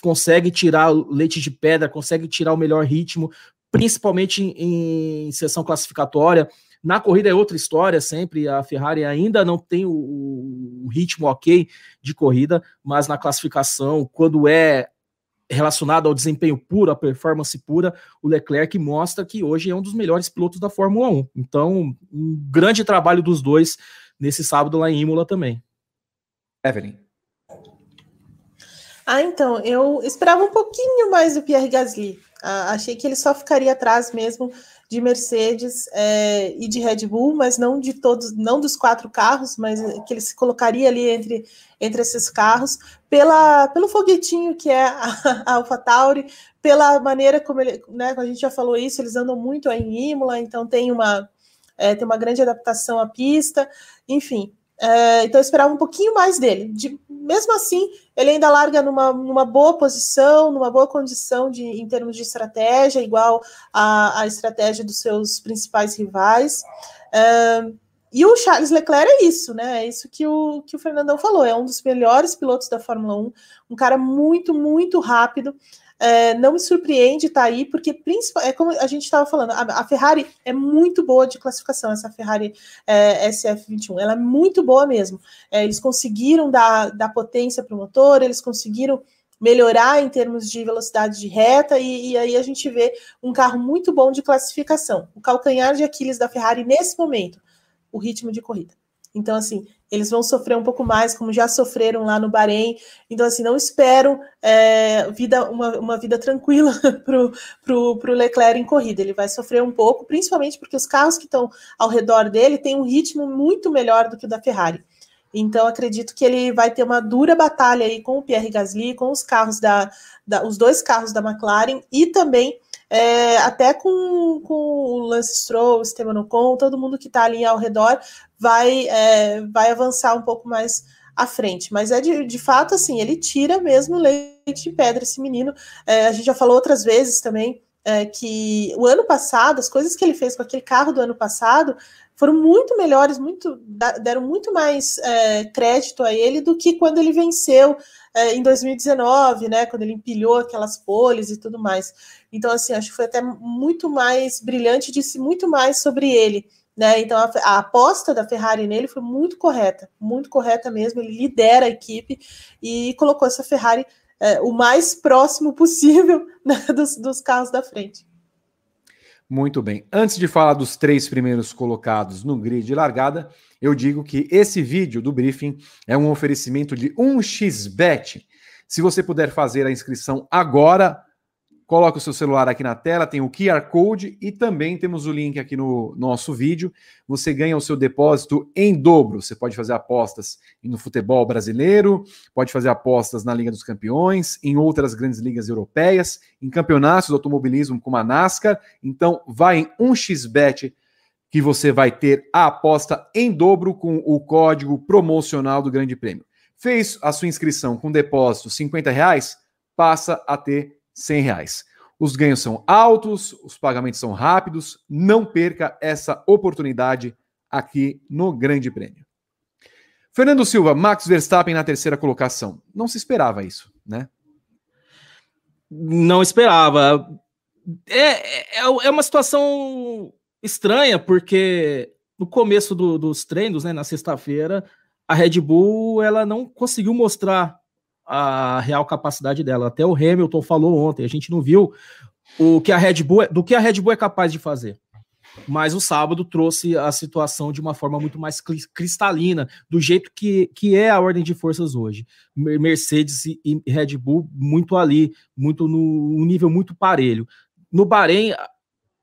consegue tirar o leite de pedra, consegue tirar o melhor ritmo, principalmente em, em sessão classificatória. Na corrida é outra história, sempre a Ferrari ainda não tem o, o ritmo ok de corrida, mas na classificação, quando é relacionado ao desempenho puro, à performance pura, o Leclerc mostra que hoje é um dos melhores pilotos da Fórmula 1. Então, um grande trabalho dos dois nesse sábado lá em Imola também. Evelyn. Ah, então, eu esperava um pouquinho mais do Pierre Gasly. Ah, achei que ele só ficaria atrás mesmo de Mercedes é, e de Red Bull, mas não de todos, não dos quatro carros, mas que ele se colocaria ali entre, entre esses carros, pela, pelo foguetinho que é a, (laughs) a AlphaTauri, pela maneira como ele, né, a gente já falou isso, eles andam muito em Imola, então tem uma, é, tem uma grande adaptação à pista, enfim, é, então eu esperava um pouquinho mais dele. De, mesmo assim, ele ainda larga numa, numa boa posição, numa boa condição de, em termos de estratégia, igual a estratégia dos seus principais rivais. É, e o Charles Leclerc é isso, né? É isso que o, que o Fernandão falou. É um dos melhores pilotos da Fórmula 1, um cara muito, muito rápido. É, não me surpreende estar tá aí, porque é como a gente estava falando, a, a, Ferrari é muito boa de classificação, essa Ferrari é, SF21, ela é muito boa mesmo. É, eles conseguiram dar, dar potência para o motor, eles conseguiram melhorar em termos de velocidade de reta, e, e, aí a gente vê um carro muito bom de classificação. O calcanhar de Aquiles da Ferrari nesse momento, o ritmo de corrida. Então, assim, eles vão sofrer um pouco mais, como já sofreram lá no Bahrein. Então, assim, não espero é, vida, uma, uma vida tranquila (laughs) para o Leclerc em corrida. Ele vai sofrer um pouco, principalmente porque os carros que estão ao redor dele têm um ritmo muito melhor do que o da Ferrari. Então, acredito que ele vai ter uma dura batalha aí com o Pierre Gasly, com os carros da, da os dois carros da McLaren e também é, até com, com o Lance Stroll, o Esteban Ocon, todo mundo que está ali ao redor vai, é, vai avançar um pouco mais à frente. Mas é de, de fato assim, ele tira mesmo leite de pedra esse menino. É, a gente já falou outras vezes também é, que o ano passado, as coisas que ele fez com aquele carro do ano passado foram muito melhores, muito deram muito mais é, crédito a ele do que quando ele venceu é, em 2019, né? Quando ele empilhou aquelas poles e tudo mais. Então, assim, acho que foi até muito mais brilhante, disse muito mais sobre ele. Né? Então a, a, aposta da Ferrari nele foi muito correta, muito correta mesmo. Ele lidera a equipe e colocou essa Ferrari é, o mais próximo possível (laughs) né, dos, dos carros da frente. Muito bem. Antes de falar dos três primeiros colocados no grid de largada, eu digo que esse vídeo do briefing é um oferecimento de 1xBet. Se você puder fazer a inscrição agora, coloque o seu celular aqui na tela, tem o QR Code e também temos o link aqui no nosso vídeo. Você ganha o seu depósito em dobro. Você pode fazer apostas no futebol brasileiro, pode fazer apostas na Liga dos Campeões, em outras grandes ligas europeias, em campeonatos de automobilismo como a NASCAR. Então, vai em 1xBet que você vai ter a aposta em dobro com o código promocional do Grande Prêmio. Fez a sua inscrição com depósito 50 reais, passa a ter 100 reais. Os ganhos são altos, os pagamentos são rápidos. Não perca essa oportunidade aqui no Grande Prêmio. Fernando Silva, Max Verstappen na terceira colocação. Não se esperava isso, né? Não esperava. É, é, é uma situação estranha, porque no começo do, dos treinos, né, na sexta-feira, a Red Bull ela não conseguiu mostrar a real capacidade dela. Até o Hamilton falou ontem, a gente não viu o que a Red Bull, é, do que a Red Bull é capaz de fazer. Mas o sábado trouxe a situação de uma forma muito mais cristalina, do jeito que, que é a ordem de forças hoje. Mercedes e Red Bull muito ali, muito no um nível muito parelho. No Bahrein,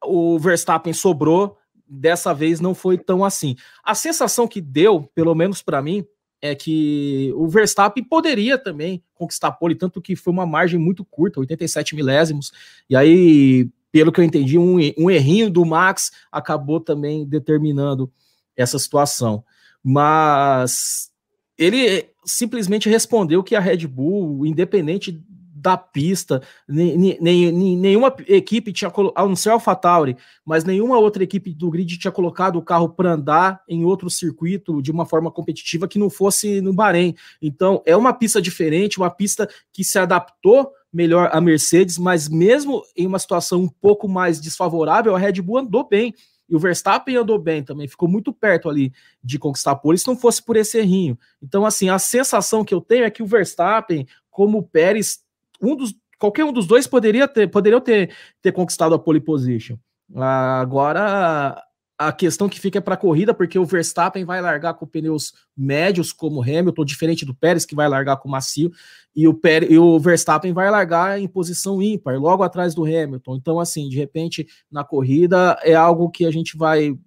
o Verstappen sobrou, dessa vez não foi tão assim. A sensação que deu, pelo menos para mim, é que o Verstappen poderia também conquistar a pole, tanto que foi uma margem muito curta, 87 milésimos, e aí, pelo que eu entendi, um, um errinho do Max acabou também determinando essa situação. Mas ele simplesmente respondeu que a Red Bull, independente da pista, nem, nem, nenhuma equipe tinha a não ser a AlphaTauri, mas nenhuma outra equipe do grid tinha colocado o carro para andar em outro circuito de uma forma competitiva que não fosse no Bahrein. Então, é uma pista diferente, uma pista que se adaptou melhor a Mercedes, mas mesmo em uma situação um pouco mais desfavorável, a Red Bull andou bem. E o Verstappen andou bem também, ficou muito perto ali de conquistar a pole, se não fosse por esse errinho. Então, assim, a sensação que eu tenho é que o Verstappen, como o Pérez, um dos, qualquer um dos dois poderia ter, poderiam ter, ter conquistado a pole position. Agora, a questão que fica é para a corrida, porque o Verstappen vai largar com pneus médios, como Hamilton, diferente do Pérez, que vai largar com macio, e o, Pérez, e o Verstappen vai largar em posição ímpar, logo atrás do Hamilton. Então, assim, de repente, na corrida, é algo que a gente vai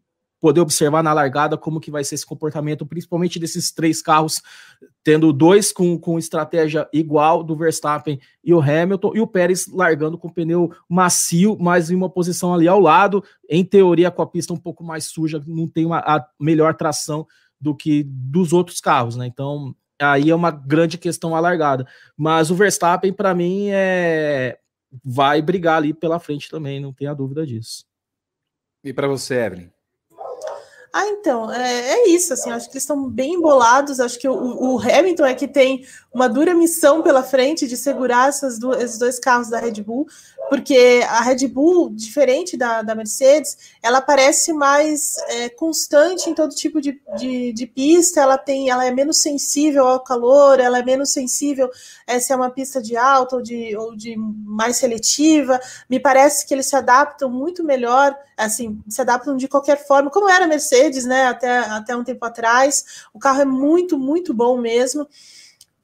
poder observar na largada como que vai ser esse comportamento, principalmente desses três carros, tendo dois com, com estratégia igual do Verstappen e o Hamilton, e o Pérez largando com pneu macio, mas em uma posição ali ao lado, em teoria com a pista um pouco mais suja, não tem uma a melhor tração do que dos outros carros, né? Então, aí é uma grande questão alargada. Mas o Verstappen, para mim, é vai brigar ali pela frente também, não tenha dúvida disso. E para você, Evelyn? Ah, então, é, é, isso, assim, acho que eles estão bem embolados, acho que o, o, Hamilton é que tem uma dura missão pela frente de segurar duas, esses dois carros da Red Bull, porque a Red Bull, diferente da, da Mercedes, ela parece mais é, constante em todo tipo de, de, de, pista, ela tem, ela é menos sensível ao calor, ela é menos sensível é, se é uma pista de alta ou de, ou de mais seletiva, me parece que eles se adaptam muito melhor, assim, se adaptam de qualquer forma, como era a Mercedes, né, até, até um tempo atrás, o carro é muito, muito bom mesmo,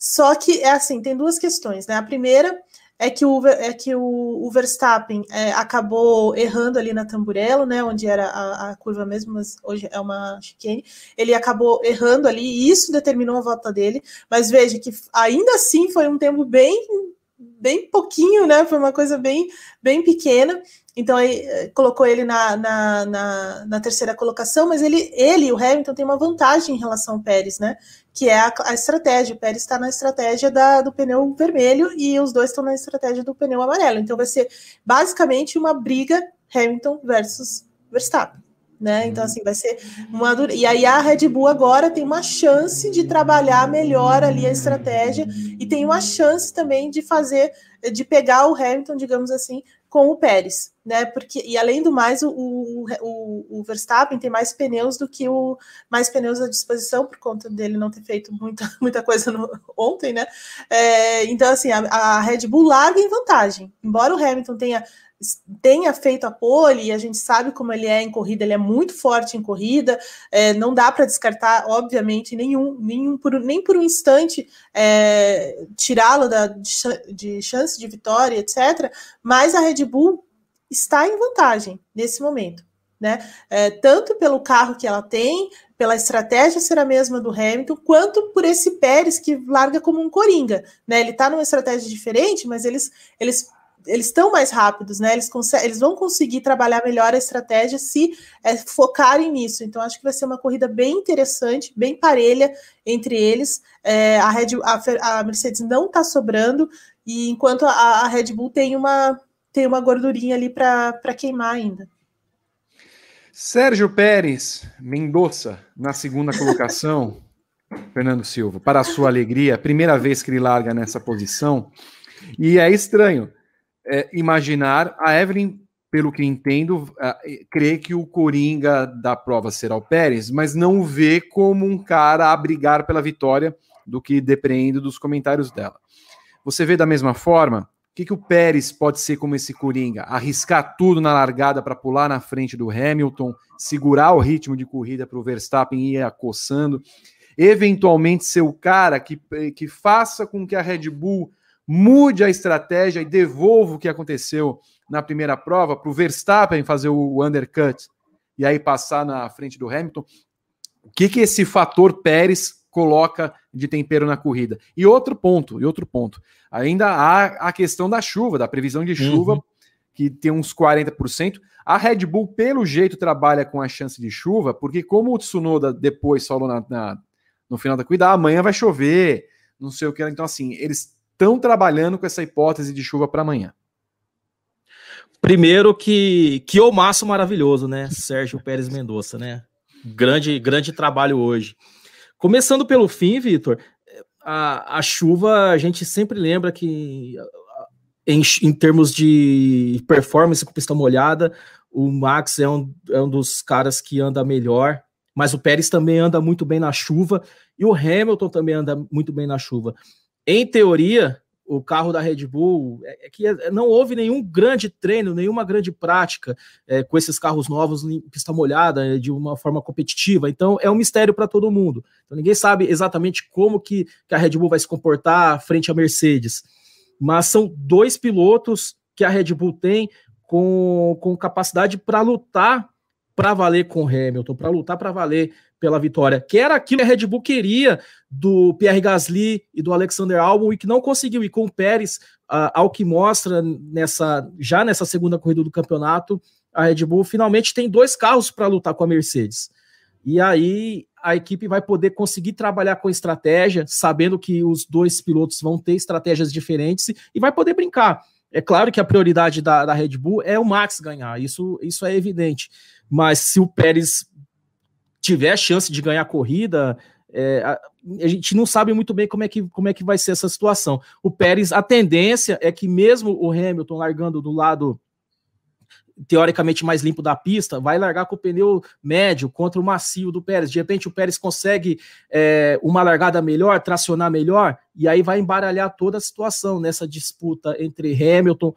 só que, é assim, tem duas questões, né, a primeira é que o, é que o, o Verstappen é, acabou errando ali na Tamburello, né, onde era a, a, curva mesmo, mas hoje é uma chicane. Ele acabou errando ali e isso determinou a volta dele. Mas veja que ainda assim foi um tempo bem bem pouquinho, né? Foi uma coisa bem, bem pequena. Então aí eh, colocou ele na, na, na, na, terceira colocação, mas ele, ele, o Hamilton, tem uma vantagem em relação ao Pérez, né? Que é a, a estratégia. O Pérez está na estratégia da, do pneu vermelho e os dois estão na estratégia do pneu amarelo. Então vai ser basicamente uma briga Hamilton versus Verstappen. Né? Então, assim, vai ser uma dura. E aí a Red Bull agora tem uma chance de trabalhar melhor ali a estratégia e tem uma chance também de fazer, de pegar o Hamilton, digamos assim, com o Pérez, né? Porque e além do mais, o, o, o, Verstappen tem mais pneus do que o mais pneus à disposição por conta dele não ter feito muita, (laughs) muita coisa no, ontem, né? É, então assim, a, a, Red Bull larga em vantagem, embora o Hamilton tenha tenha feito a pole, e a gente sabe como ele é em corrida, ele é muito forte em corrida, é, não dá para descartar, obviamente, nenhum, nenhum por, nem por um instante é, tirá-lo de, de chance de vitória, etc. Mas a Red Bull está em vantagem nesse momento. Né? É, tanto pelo carro que ela tem, pela estratégia ser a mesma do Hamilton, quanto por esse Pérez que larga como um coringa, né? Ele está numa estratégia diferente, mas eles eles eles estão mais rápidos, né? Eles, eles vão conseguir trabalhar melhor a estratégia se é, focarem nisso. Então, acho que vai ser uma corrida bem interessante, bem parelha entre eles. É, a, Red, a, a, Mercedes não está sobrando, e enquanto a, a, Red Bull tem uma, tem uma gordurinha ali para queimar ainda. Sérgio Pérez Mendonça, na segunda colocação. (laughs) Fernando Silva, para a sua alegria, primeira vez que ele larga nessa posição. E é estranho é, imaginar a Evelyn, pelo que entendo, é, crê que o Coringa da prova será o Pérez, mas não vê como um cara a brigar pela vitória do que depreendo dos comentários dela. Você vê da mesma forma? O que, que o Pérez pode ser como esse Coringa? Arriscar tudo na largada para pular na frente do Hamilton, segurar o ritmo de corrida para o Verstappen ir acossando, eventualmente ser o cara que, que faça com que a Red Bull mude a estratégia e devolva o que aconteceu na primeira prova para o Verstappen fazer o undercut e aí passar na frente do Hamilton. O que, que esse fator Pérez coloca de tempero na corrida. E outro ponto, e outro ponto. Ainda há a questão da chuva, da previsão de chuva, uhum. que tem uns 40%. A Red Bull, pelo jeito, trabalha com a chance de chuva, porque como o Tsunoda depois falou na, na no final da corrida, ah, amanhã vai chover, não sei o que. Então, assim, eles estão trabalhando com essa hipótese de chuva para amanhã. Primeiro que que o maço maravilhoso, né? Sérgio Pérez Mendonça, né? Grande grande trabalho hoje. Começando pelo fim, Vitor, a, a chuva, a gente sempre lembra que, em, em termos de performance com pista molhada, o Max é um, é um dos caras que anda melhor, mas o Pérez também anda muito bem na chuva e o Hamilton também anda muito bem na chuva. Em teoria, o carro da Red Bull é, é que é, não houve nenhum grande treino, nenhuma grande prática é, com esses carros novos em pista molhada é, de uma forma competitiva. Então é um mistério para todo mundo. Então ninguém sabe exatamente como que, que, a Red Bull vai se comportar frente à Mercedes. Mas são dois pilotos que a Red Bull tem com, com capacidade para lutar para valer com o Hamilton, para lutar para valer pela vitória, que era aquilo que a Red Bull queria do Pierre Gasly e do Alexander Albon e que não conseguiu. E com o Pérez, uh, ao que mostra nessa já nessa segunda corrida do campeonato, a Red Bull finalmente tem dois carros para lutar com a Mercedes. E aí a equipe vai poder conseguir trabalhar com estratégia, sabendo que os dois pilotos vão ter estratégias diferentes e vai poder brincar. É claro que a prioridade da, da Red Bull é o Max ganhar, isso, isso é evidente. Mas se o Pérez tiver a chance de ganhar a corrida, é, a, a, gente não sabe muito bem como é, que, como é que vai ser essa situação. O Pérez, a tendência é que mesmo o Hamilton largando do lado teoricamente mais limpo da pista, vai largar com o pneu médio contra o macio do Pérez. De repente o Pérez consegue é, uma largada melhor, tracionar melhor, e aí vai embaralhar toda a situação nessa disputa entre Hamilton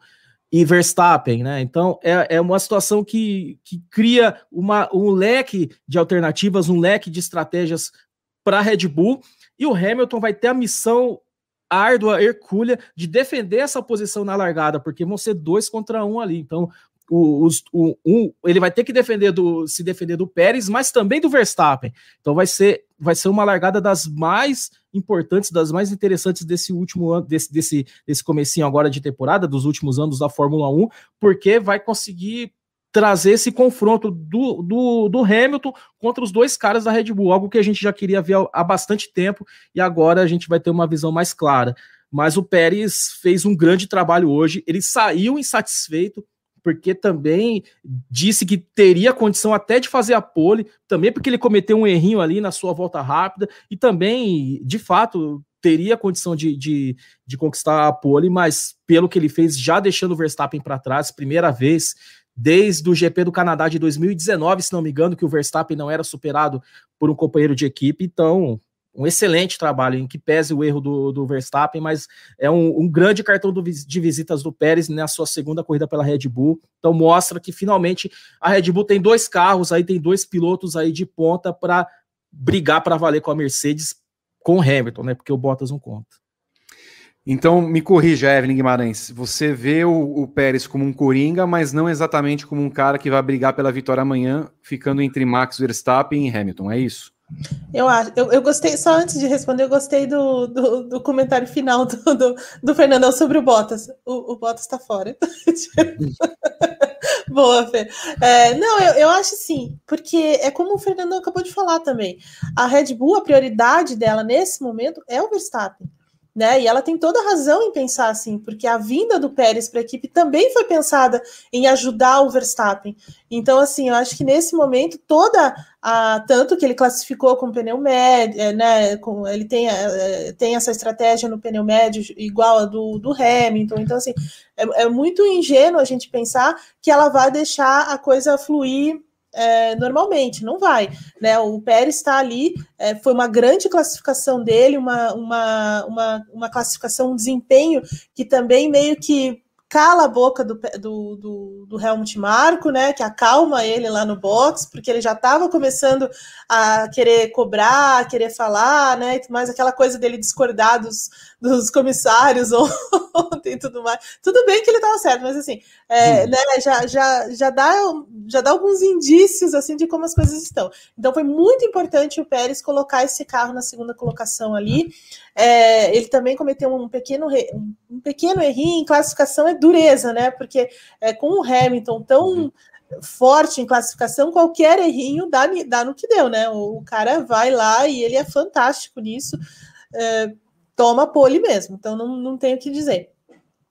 Verstappen, né? Então é, é uma situação que, que cria uma, um leque de alternativas, um leque de estratégias para Red Bull, e o Hamilton vai ter a missão árdua, hercúlea, de defender essa posição na largada, porque vão ser dois contra um ali. Então, o, os, o, um, ele vai ter que defender do, se defender do Pérez, mas também do Verstappen. Então vai ser, vai ser uma largada das mais importantes, das mais interessantes desse último ano, desse, desse, desse comecinho agora de temporada, dos últimos anos da Fórmula 1, porque vai conseguir trazer esse confronto do, do, do, Hamilton contra os dois caras da Red Bull, algo que a gente já queria ver há, há bastante tempo e agora a gente vai ter uma visão mais clara. Mas o Pérez fez um grande trabalho hoje, ele saiu insatisfeito, porque também disse que teria condição até de fazer a pole, também porque ele cometeu um errinho ali na sua volta rápida, e também, de fato, teria condição de, de, de conquistar a pole, mas pelo que ele fez, já deixando o Verstappen para trás, primeira vez desde o GP do Canadá de 2019, se não me engano, que o Verstappen não era superado por um companheiro de equipe, então um excelente trabalho, em que pese o erro do, do Verstappen, mas é um, um grande cartão do, de visitas do Pérez na sua segunda corrida pela Red Bull. Então mostra que finalmente a Red Bull tem dois carros aí, tem dois pilotos aí de ponta para brigar para valer com a Mercedes com o Hamilton, né? Porque o Bottas não conta. Então, me corrija, Evelyn Guimarães. Você vê o, o, Pérez como um coringa, mas não exatamente como um cara que vai brigar pela vitória amanhã, ficando entre Max Verstappen e Hamilton, é isso? Eu acho, eu, eu gostei, só antes de responder, eu gostei do, do, do comentário final do, do, do, Fernandão sobre o Bottas. O, o Bottas tá fora. (laughs) Boa, Fê. É, não, eu, eu acho sim, porque é como o Fernandão acabou de falar também. A Red Bull, a prioridade dela nesse momento é o Verstappen né? E ela tem toda a razão em pensar assim, porque a vinda do Pérez para a equipe também foi pensada em ajudar o Verstappen. Então, assim, eu acho que nesse momento toda a tanto que ele classificou com pneu médio, é, né? Com, ele tem, é, tem essa estratégia no pneu médio igual a do, do Hamilton. Então, assim, é, é muito ingênuo a gente pensar que ela vai deixar a coisa fluir é, normalmente, não vai. Né? O Pérez está ali, é, foi uma grande classificação dele, uma, uma, uma, uma classificação, um desempenho que também meio que cala a boca do, do, do, do Helmut Marco, né? Que acalma ele lá no box, porque ele já estava começando a querer cobrar, a querer falar, né? Mas aquela coisa dele discordar dos, dos comissários (laughs) ontem e tudo mais. Tudo bem que ele estava certo, mas assim, é, né, já, já, já, dá, já dá alguns indícios assim de como as coisas estão. Então foi muito importante o Pérez colocar esse carro na segunda colocação ali. É, ele também cometeu um pequeno, um pequeno errinho em classificação, é dureza, né? Porque é, com o Hamilton tão uhum. forte em classificação, qualquer errinho dá, dá no que deu, né? O, cara vai lá e ele é fantástico nisso, é, toma pole mesmo, então não, não tenho o que dizer.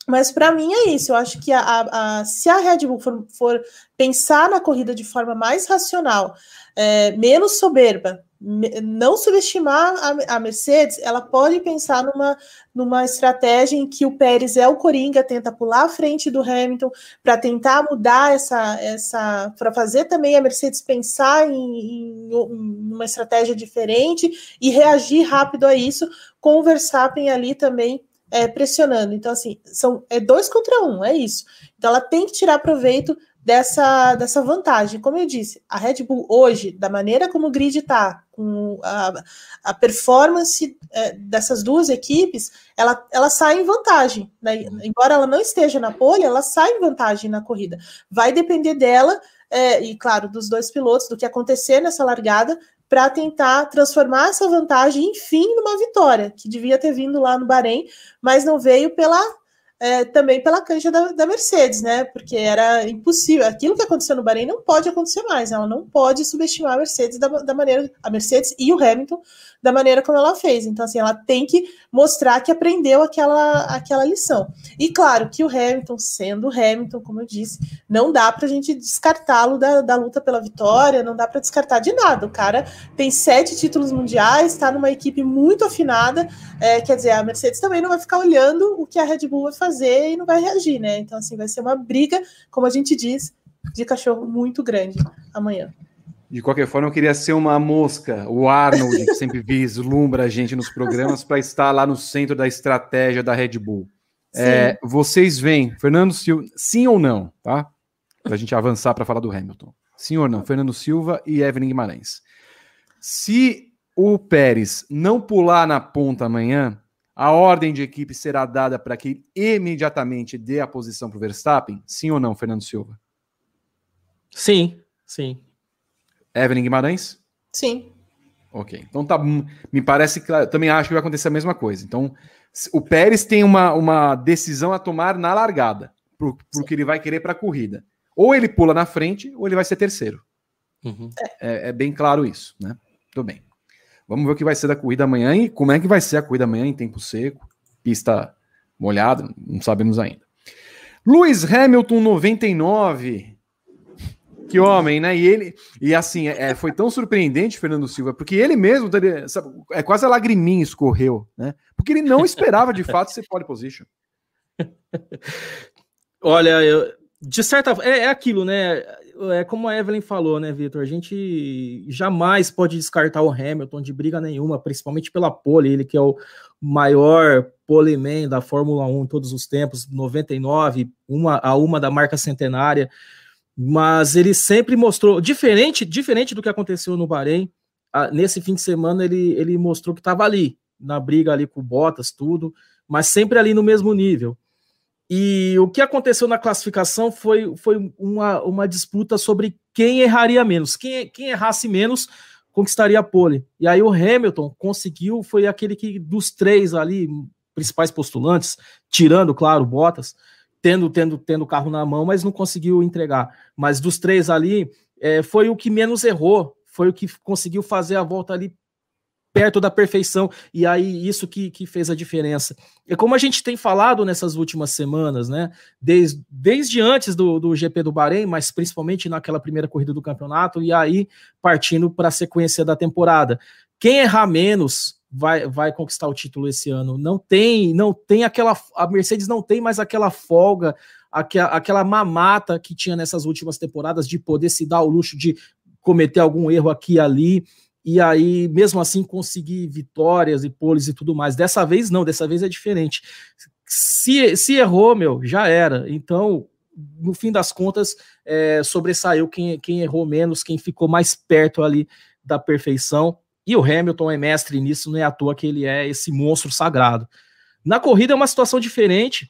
Mas para mim é isso. Eu acho que a, a se a Red Bull for, for, pensar na corrida de forma mais racional, é, menos soberba, não subestimar a, Mercedes, ela pode pensar numa, numa estratégia em que o Pérez é o Coringa, tenta pular à frente do Hamilton para tentar mudar essa, essa para fazer também a Mercedes pensar em, em, em, uma estratégia diferente e reagir rápido a isso, com o Verstappen ali também é, pressionando. Então, assim, são é dois contra um, é isso. Então ela tem que tirar proveito dessa, dessa vantagem. Como eu disse, a Red Bull hoje, da maneira como o grid está, com a, a performance é, dessas duas equipes, ela, ela sai em vantagem. Né? Embora ela não esteja na pole, ela sai em vantagem na corrida. Vai depender dela, é, e claro, dos dois pilotos, do que acontecer nessa largada, para tentar transformar essa vantagem, enfim, numa vitória, que devia ter vindo lá no Bahrein, mas não veio pela é, também pela canja da, da, Mercedes, né? Porque era impossível. Aquilo que aconteceu no Bahrein não pode acontecer mais. Ela não pode subestimar a Mercedes da, da maneira. A Mercedes e o Hamilton da maneira como ela fez. Então, assim, ela tem que mostrar que aprendeu aquela, aquela lição. E claro que o Hamilton, sendo o Hamilton, como eu disse, não dá para a gente descartá-lo da, da luta pela vitória, não dá para descartar de nada. O cara tem sete títulos mundiais, está numa equipe muito afinada. É, quer dizer, a Mercedes também não vai ficar olhando o que a Red Bull vai fazer e não vai reagir, né? Então, assim, vai ser uma briga, como a gente diz, de cachorro muito grande amanhã. De qualquer forma, eu queria ser uma mosca, o Arnold, que sempre (laughs) vislumbra a gente nos programas, para estar lá no centro da estratégia da Red Bull. É, vocês veem, Fernando Silva, sim ou não, tá? Para a gente avançar para falar do Hamilton. Sim ou não? Fernando Silva e Evelyn Guimarães. Se o Pérez não pular na ponta amanhã, a ordem de equipe será dada para que imediatamente dê a posição para o Verstappen? Sim ou não, Fernando Silva? Sim, sim. Evelyn Guimarães? Sim. Ok. Então tá. Me parece que também acho que vai acontecer a mesma coisa. Então, o Pérez tem uma, uma decisão a tomar na largada, porque ele vai querer para a corrida. Ou ele pula na frente, ou ele vai ser terceiro. Uhum. É, é, bem claro isso, né? Tudo bem. Vamos ver o que vai ser da corrida amanhã e como é que vai ser a corrida amanhã em tempo seco, pista molhada, não sabemos ainda. Lewis Hamilton 99 que homem, né? E ele, e assim, é, foi tão surpreendente, Fernando Silva, porque ele mesmo, sabe, é quase a lagriminha escorreu, né? Porque ele não esperava de fato ser pole position. (laughs) Olha, eu, de certa é, é aquilo, né? é como a Evelyn falou, né, Vitor? A gente jamais pode descartar o Hamilton de briga nenhuma, principalmente pela pole, ele que é o maior poleman da Fórmula 1 em todos os tempos, 99, uma a uma da marca centenária. Mas ele sempre mostrou, diferente, diferente do que aconteceu no Bahrein, nesse fim de semana ele, ele mostrou que estava ali, na briga ali com o Bottas, tudo, mas sempre ali no mesmo nível. E o que aconteceu na classificação foi, foi uma, uma disputa sobre quem erraria menos. Quem, quem errasse menos conquistaria a pole. E aí o Hamilton conseguiu, foi aquele que dos três ali, principais postulantes, tirando, claro, Bottas, tendo tendo tendo o carro na mão, mas não conseguiu entregar. Mas dos três ali, é, foi o que menos errou, foi o que conseguiu fazer a volta ali perto da perfeição, e aí isso que, que fez a diferença. E como a gente tem falado nessas últimas semanas, né, desde, desde antes do, do GP do Bahrein, mas principalmente naquela primeira corrida do campeonato, e aí partindo para a sequência da temporada. Quem errar menos vai, vai conquistar o título esse ano. Não tem, não tem aquela. A Mercedes não tem mais aquela folga, aquela, aquela mamata que tinha nessas últimas temporadas de poder se dar o luxo de cometer algum erro aqui e ali e aí, mesmo assim, conseguir vitórias e poles e tudo mais. Dessa vez, não, dessa vez é diferente. Se, se errou, meu, já era. Então, no fim das contas, é, sobressaiu quem, quem errou menos, quem ficou mais perto ali da perfeição. E o Hamilton é mestre nisso, não é à toa que ele é esse monstro sagrado. Na corrida é uma situação diferente,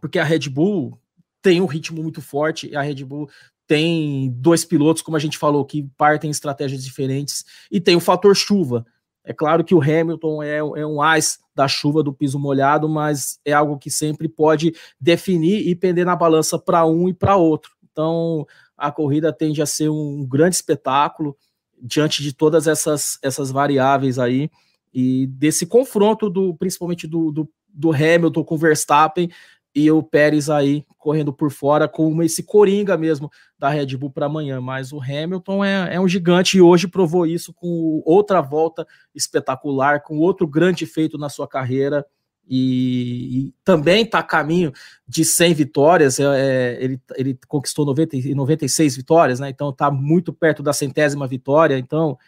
porque a Red Bull tem um ritmo muito forte, a Red Bull tem dois pilotos, como a gente falou, que partem estratégias diferentes, e tem o fator chuva. É claro que o Hamilton é, é um as da chuva do piso molhado, mas é algo que sempre pode definir e pender na balança para um e para outro. Então, a corrida tende a ser um grande espetáculo diante de todas essas, essas variáveis aí e desse confronto do principalmente do, do, do Hamilton com Verstappen e o Pérez aí correndo por fora com esse coringa mesmo da Red Bull para amanhã. Mas o Hamilton é, é, um gigante e hoje provou isso com outra volta espetacular, com outro grande feito na sua carreira. E, e também está a caminho de 100 vitórias. É, é ele, ele conquistou 90, 96 vitórias, né? Então está muito perto da centésima vitória. Então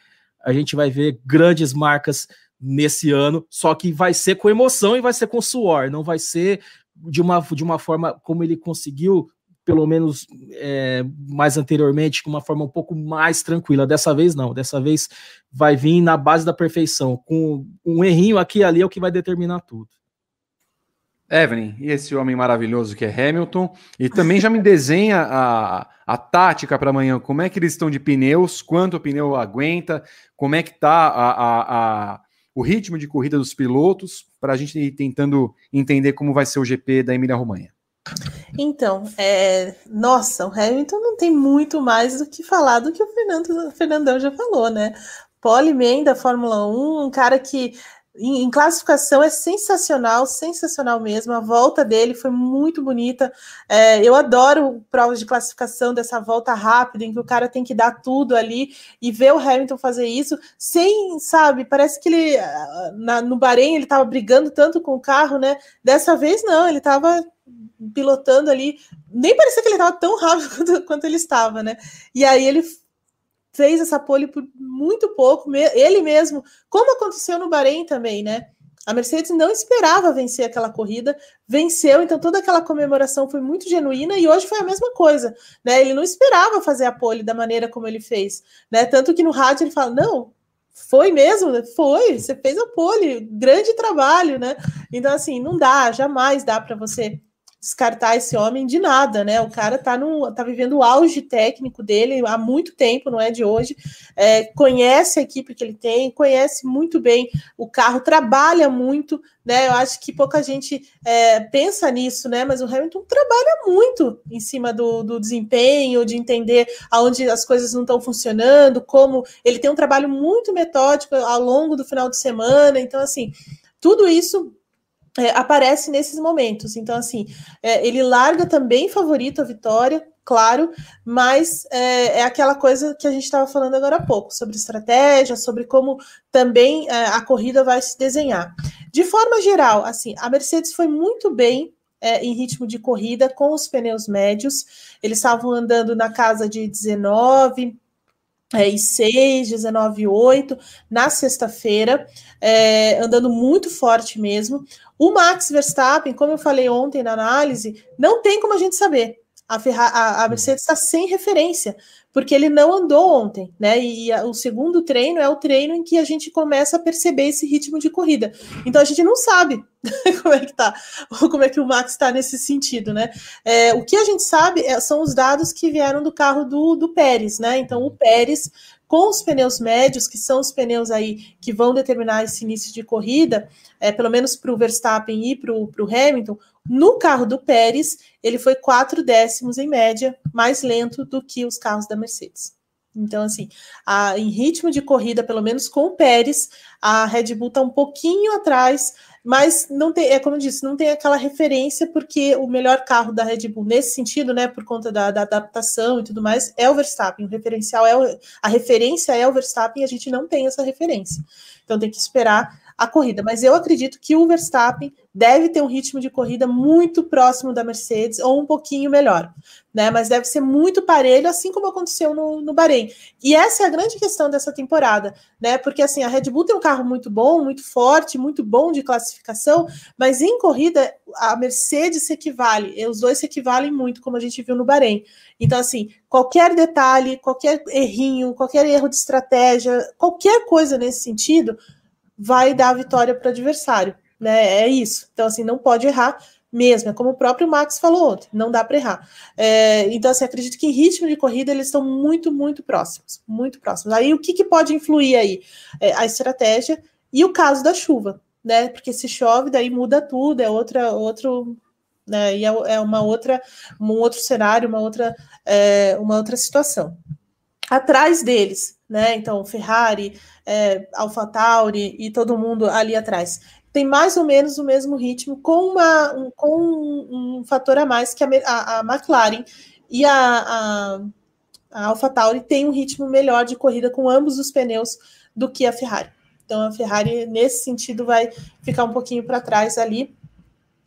a gente vai ver grandes marcas nesse ano, só que vai ser com emoção e vai ser com suor, não vai ser de uma, de uma forma como ele conseguiu, pelo menos é, mais anteriormente, de uma forma um pouco mais tranquila. Dessa vez, não. Dessa vez vai vir na base da perfeição. Com um errinho aqui e ali é o que vai determinar tudo. Evelyn, e esse homem maravilhoso que é Hamilton, e também já me desenha a, a tática para amanhã, como é que eles estão de pneus, quanto o pneu aguenta, como é que está a, a, a o ritmo de corrida dos pilotos, para a gente ir tentando entender como vai ser o GP da Emília-Romanha. Então, é, nossa, o Hamilton não tem muito mais do que falar do que o Fernando, o Fernandão já falou, né? Poleman da Fórmula 1, um cara que em, em, classificação é sensacional, sensacional mesmo. A volta dele foi muito bonita. É, eu adoro provas de classificação dessa volta rápida, em que o cara tem que dar tudo ali e ver o Hamilton fazer isso sem, sabe, parece que ele na, no Bahrein ele estava brigando tanto com o carro, né? Dessa vez não, ele estava pilotando ali, nem parecia que ele estava tão rápido (laughs) quanto, quanto ele estava, né? E aí ele fez essa pole por muito pouco, ele mesmo, como aconteceu no Bahrein também, né? A Mercedes não esperava vencer aquela corrida, venceu, então toda aquela comemoração foi muito genuína e hoje foi a mesma coisa, né? Ele não esperava fazer a pole da maneira como ele fez, né? Tanto que no rádio ele fala: "Não, foi mesmo? Foi, você fez a pole, grande trabalho, né? Então assim, não dá, jamais dá para você descartar esse homem de nada, né? O cara tá, no, tá vivendo o auge técnico dele há muito tempo, não é de hoje. É, conhece a equipe que ele tem, conhece muito bem o carro, trabalha muito, né? Eu acho que pouca gente é, pensa nisso, né? Mas o Hamilton trabalha muito em cima do, do desempenho, de entender aonde as coisas não estão funcionando, como ele tem um trabalho muito metódico ao longo do final de semana. Então, assim, tudo isso é, aparece nesses momentos. Então, assim, é, ele larga também favorito a vitória, claro, mas é, é aquela coisa que a gente estava falando agora há pouco, sobre estratégia, sobre como também é, a corrida vai se desenhar. De forma geral, assim, a Mercedes foi muito bem é, em ritmo de corrida com os pneus médios. Eles estavam andando na casa de 19 é, e 6, 19 e 8 na sexta-feira, é, andando muito forte mesmo. O Max Verstappen, como eu falei ontem na análise, não tem como a gente saber. A, Ferrari, a, a Mercedes está sem referência, porque ele não andou ontem, né? E a, o segundo treino é o treino em que a gente começa a perceber esse ritmo de corrida. Então a gente não sabe (laughs) como é que tá, como é que o Max está nesse sentido, né? É, o que a gente sabe é, são os dados que vieram do carro do, do Pérez, né? Então o Pérez com os pneus médios, que são os pneus aí que vão determinar esse início de corrida, é, pelo menos para o Verstappen e para o Hamilton, no carro do Pérez, ele foi quatro décimos em média mais lento do que os carros da Mercedes. Então, assim, a, em ritmo de corrida, pelo menos com o Pérez, a Red Bull está um pouquinho atrás mas não tem, é como eu disse, não tem aquela referência, porque o melhor carro da Red Bull nesse sentido, né, por conta da, da adaptação e tudo mais, é o Verstappen. O referencial é o, a referência é o Verstappen e a gente não tem essa referência. Então tem que esperar a corrida. Mas eu acredito que o Verstappen deve ter um ritmo de corrida muito próximo da Mercedes ou um pouquinho melhor, né? Mas deve ser muito parelho, assim como aconteceu no, no Bahrein. E essa é a grande questão dessa temporada, né? Porque assim, a Red Bull tem um carro muito bom, muito forte, muito bom de classificação, mas em corrida a Mercedes se equivale, os dois se equivalem muito, como a gente viu no Bahrein. Então, assim, qualquer detalhe, qualquer errinho, qualquer erro de estratégia, qualquer coisa nesse sentido, vai dar a vitória para o adversário, né? É isso. Então, assim, não pode errar mesmo. É como o próprio Max falou ontem, não dá para errar. É, então, assim, acredito que em ritmo de corrida eles estão muito, muito próximos, muito próximos. Aí, o que, que pode influir aí? É, a estratégia e o caso da chuva, né? Porque se chove, daí muda tudo, é outra, outro, né? E é, é uma outra, um outro cenário, uma outra, é, uma outra situação. Atrás deles, né? Então, Ferrari, é, AlphaTauri e todo mundo ali atrás. Tem mais ou menos o mesmo ritmo, com, uma, um, com um, um fator a mais que a, a, a McLaren e a, a, a AlphaTauri tem um ritmo melhor de corrida com ambos os pneus do que a Ferrari. Então a Ferrari, nesse sentido, vai ficar um pouquinho para trás ali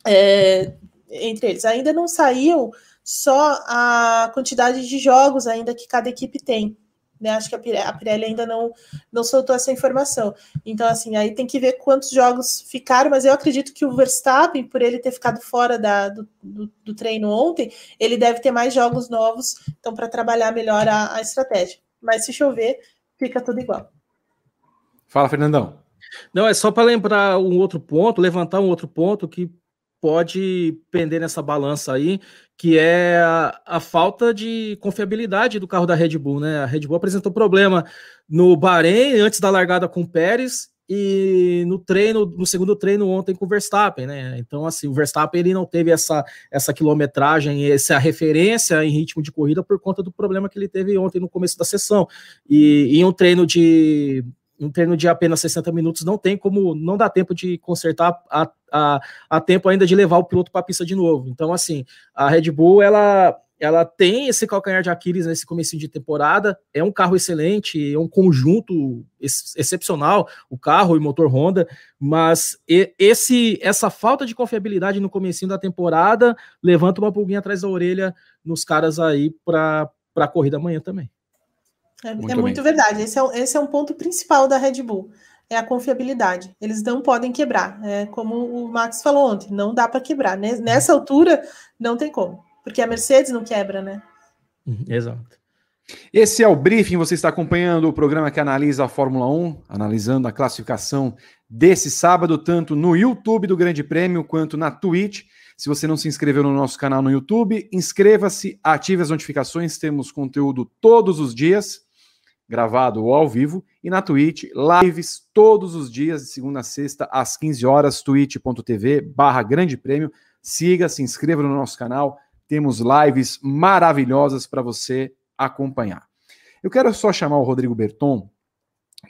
é, entre eles. Ainda não saiu só a quantidade de jogos ainda que cada equipe tem. Né? Acho que a Pirelli ainda não, não soltou essa informação. Então, assim, aí tem que ver quantos jogos ficaram, mas eu acredito que o Verstappen, por ele ter ficado fora da, do, do, do treino ontem, ele deve ter mais jogos novos, então, para trabalhar melhor a, a estratégia. Mas se chover, fica tudo igual. Fala, Fernandão. Não, é só para lembrar um outro ponto, levantar um outro ponto que pode pender nessa balança aí, que é a, a, falta de confiabilidade do carro da Red Bull, né? A Red Bull apresentou problema no Bahrein antes da largada com o Pérez e no treino, no segundo treino ontem com o Verstappen, né? Então, assim, o Verstappen ele não teve essa, essa quilometragem, essa referência em ritmo de corrida por conta do problema que ele teve ontem no começo da sessão. E em um treino de um treino de apenas 60 minutos não tem como, não dá tempo de consertar a, a, a tempo ainda de levar o piloto para a pista de novo. Então, assim, a Red Bull, ela, ela tem esse calcanhar de Aquiles nesse começo de temporada, é um carro excelente, é um conjunto ex excepcional, o carro e o motor Honda, mas esse essa falta de confiabilidade no começo da temporada levanta uma pulguinha atrás da orelha nos caras aí para a corrida amanhã também. É muito, é muito verdade. Esse é, esse é um ponto principal da Red Bull. É a confiabilidade. Eles não podem quebrar. É como o Max falou ontem, não dá para quebrar. Nessa altura, não tem como. Porque a Mercedes não quebra, né? Uhum, exato. Esse é o briefing. Você está acompanhando o programa que analisa a Fórmula 1, analisando a classificação desse sábado, tanto no YouTube do Grande Prêmio quanto na Twitch. Se você não se inscreveu no nosso canal no YouTube, inscreva-se, ative as notificações. Temos conteúdo todos os dias gravado ou ao vivo, e na Twitch, lives todos os dias, de segunda a sexta, às 15 horas, twitch.tv barra grande prêmio. Siga, se inscreva no nosso canal, temos lives maravilhosas para você acompanhar. Eu quero só chamar o Rodrigo Berton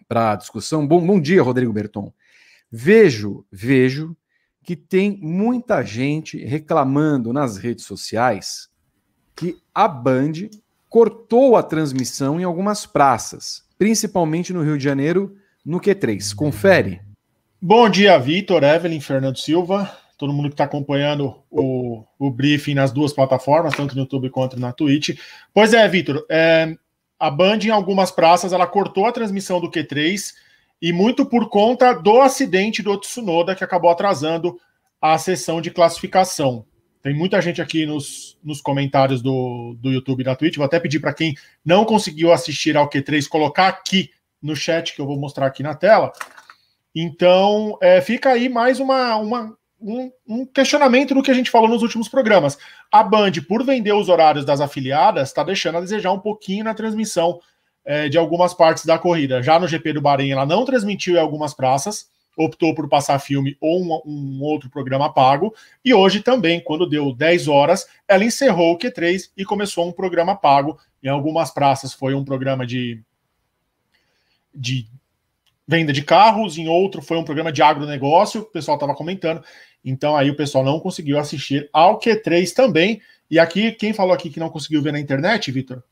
para a discussão. Bom, bom dia, Rodrigo Berton. Vejo, vejo que tem muita gente reclamando nas redes sociais que a Band cortou a transmissão em algumas praças, principalmente no Rio de Janeiro, no Q3. Confere. Bom dia, Vitor, Evelyn, Fernando Silva, todo mundo que está acompanhando o, o briefing nas duas plataformas, tanto no YouTube quanto na Twitch. Pois é, Vitor, é, a Band, em algumas praças, ela cortou a transmissão do Q3 e muito por conta do acidente do Tsunoda, que acabou atrasando a sessão de classificação. Tem muita gente aqui nos, nos comentários do, do YouTube e da Twitch. Vou até pedir para quem não conseguiu assistir ao Q3 colocar aqui no chat, que eu vou mostrar aqui na tela. Então, é, fica aí mais uma, uma, um, um, questionamento do que a gente falou nos últimos programas. A Band, por vender os horários das afiliadas, está deixando a desejar um pouquinho na transmissão é, de algumas partes da corrida. Já no GP do Bahrein, ela não transmitiu em algumas praças, optou por passar filme ou um, um, outro programa pago. E hoje também, quando deu 10 horas, ela encerrou o Q3 e começou um programa pago. Em algumas praças foi um programa de, de venda de carros, em outro foi um programa de agronegócio, o pessoal estava comentando. Então aí o pessoal não conseguiu assistir ao Q3 também. E aqui, quem falou aqui que não conseguiu ver na internet, Vitor?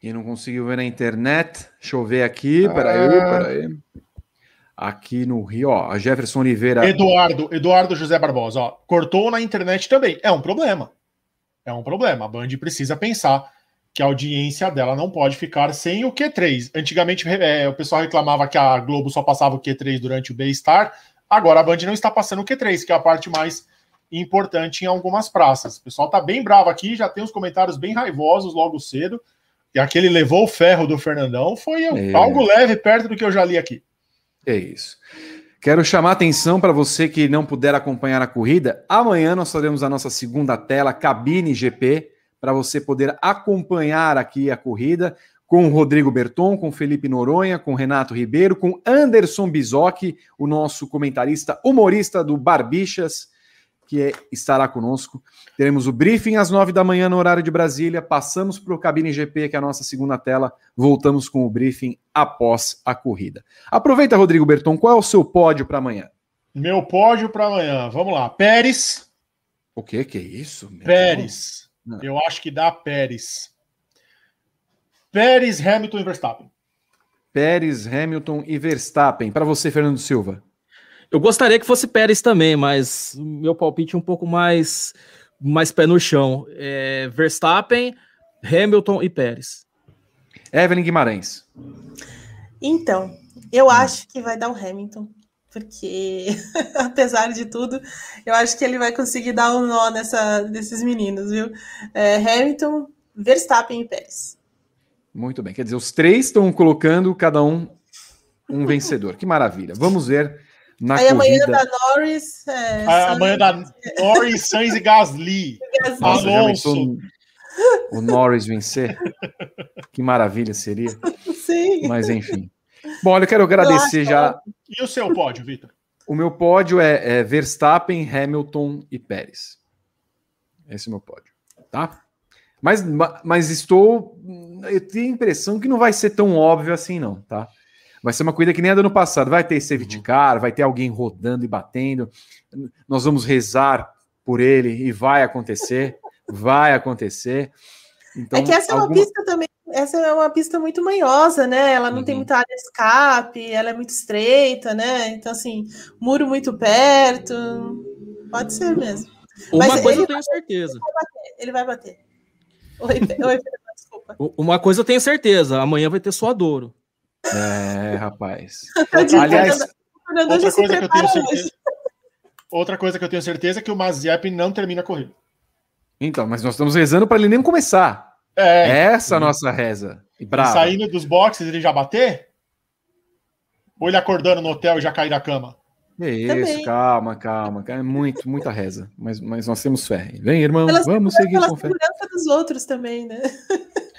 Quem não conseguiu ver na internet, deixa eu ver aqui, peraí, ah. peraí. Aqui no Rio, ó, a Jefferson Oliveira. Eduardo, Eduardo José Barbosa, ó, cortou na internet também. É um problema. É um problema. A Band precisa pensar que a audiência dela não pode ficar sem o Q3. Antigamente é, o pessoal reclamava que a Globo só passava o Q3 durante o B-Star. Agora a Band não está passando o Q3, que é a parte mais importante em algumas praças. O pessoal está bem bravo aqui, já tem os comentários bem raivosos logo cedo. E aquele levou o ferro do Fernandão foi é. algo leve perto do que eu já li aqui. É isso. Quero chamar atenção para você que não puder acompanhar a corrida. Amanhã nós faremos a nossa segunda tela, Cabine GP, para você poder acompanhar aqui a corrida com o Rodrigo Berton, com Felipe Noronha, com Renato Ribeiro, com Anderson Bizocchi, o nosso comentarista humorista do Barbichas, que estará conosco. Teremos o briefing às nove da manhã no horário de Brasília. Passamos para o Cabine GP, que é a nossa segunda tela. Voltamos com o briefing após a corrida. Aproveita, Rodrigo Berton, qual é o seu pódio para amanhã? Meu pódio para amanhã. Vamos lá. Pérez. O que que é isso? Pérez. Eu acho que dá Pérez. Pérez, Hamilton e Verstappen. Pérez, Hamilton e Verstappen. Para você, Fernando Silva. Eu gostaria que fosse Pérez também, mas meu palpite é um pouco mais, mais pé no chão. É Verstappen, Hamilton e Pérez. Evelyn Guimarães. Então, eu acho que vai dar o Hamilton, porque (laughs) apesar de tudo, eu acho que ele vai conseguir dar um nó nessa, desses meninos, viu? É, Hamilton, Verstappen e Pérez. Muito bem, quer dizer, os três estão colocando cada um um vencedor. Que maravilha. Vamos ver na Aí corrida... amanhã da Norris. É, amanhã da Norris, Sainz e Gasly. Nossa, Alonso. O Norris vencer. que maravilha seria. (laughs) Sim. Mas enfim. Bom, olha, eu quero agradecer eu já. E o seu pódio, Vitor? O meu pódio é, é, Verstappen, Hamilton e Pérez. Esse é o meu pódio, tá? Mas, mas estou. Eu tenho a impressão que não vai ser tão óbvio assim, não, tá? Vai ser uma corrida que nem a do ano passado. Vai ter safety uhum. car, vai ter alguém rodando e batendo. Nós vamos rezar por ele e vai acontecer. vai acontecer. Então, é que essa alguma... é uma pista também. Essa é uma pista muito manhosa, né? Ela não uhum. tem muita área de escape, ela é muito estreita, né? Então, assim, muro muito perto. Pode ser mesmo. Uma Mas coisa eu tenho certeza. Ele vai bater. Oi, oi, desculpa. (laughs) Uma coisa eu tenho certeza, amanhã vai ter suadouro. É, rapaz. (laughs) Aliás, outra coisa que eu tenho certeza. Outra coisa que eu tenho certeza é que o Mazepin não termina a corrida. Então, mas nós estamos rezando para ele nem começar. É. Essa é a nossa reza. E saindo dos boxes ele já bater? Ou ele acordando no hotel e já cair da cama? Isso, Também. calma, calma. É muito, muita reza. Mas, mas nós temos fé. Vem, irmão, pela vamos seguir pela com fé. segurança dos outros também, né? (laughs)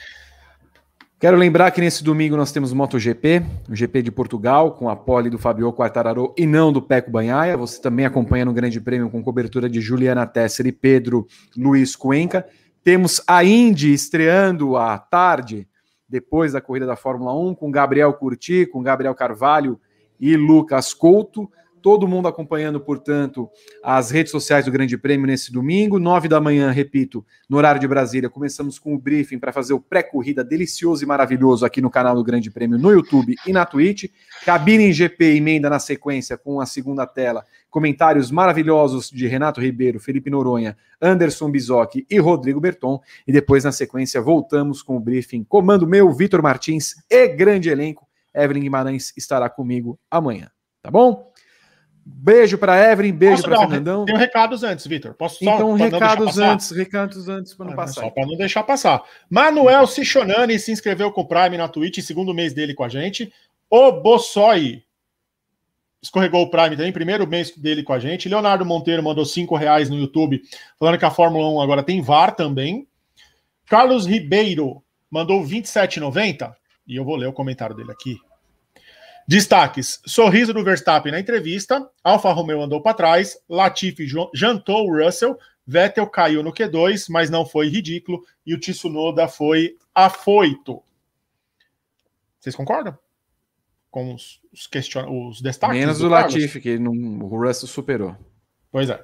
Quero lembrar que nesse domingo nós temos MotoGP, o GP de Portugal, com a pole do Fabio Quartararo e não do Peco Banhaia. Você também acompanha no Grande Prêmio com cobertura de Juliana Tesser e Pedro Luiz Cuenca. Temos a Indy estreando à tarde, depois da corrida da Fórmula 1, com Gabriel Curti, com Gabriel Carvalho e Lucas Couto todo mundo acompanhando, portanto, as redes sociais do Grande Prêmio nesse domingo, nove da manhã, repito, no horário de Brasília. Começamos com o briefing para fazer o pré-corrida delicioso e maravilhoso aqui no canal do Grande Prêmio no YouTube e na Twitch. Cabine GP emenda na sequência com a segunda tela. Comentários maravilhosos de Renato Ribeiro, Felipe Noronha, Anderson Bizocchi e Rodrigo Berton. E depois, na sequência, voltamos com o briefing. Comando meu, Vitor Martins e grande elenco. Evelyn Guimarães estará comigo amanhã. Tá bom? Beijo para Evelyn, beijo para Fernandão. Tem recados antes, Vitor. Posso só Então, recados antes, recados antes para não ah, passar. Só para não deixar passar. Manuel Cichonani se inscreveu com o Prime na Twitch, segundo mês dele com a gente. O Bossoi escorregou o Prime também, primeiro mês dele com a gente. Leonardo Monteiro mandou cinco reais no YouTube, falando que a Fórmula 1 agora tem VAR também. Carlos Ribeiro mandou 27,90 e eu vou ler o comentário dele aqui. Destaques: sorriso do Verstappen na entrevista, Alfa Romeo andou para trás, Latifi jantou o Russell, Vettel caiu no Q2, mas não foi ridículo, e o Tsunoda foi afoito. Vocês concordam? Com os, os, question... os destaques? Menos o Latifi, que não... o Russell superou. Pois é.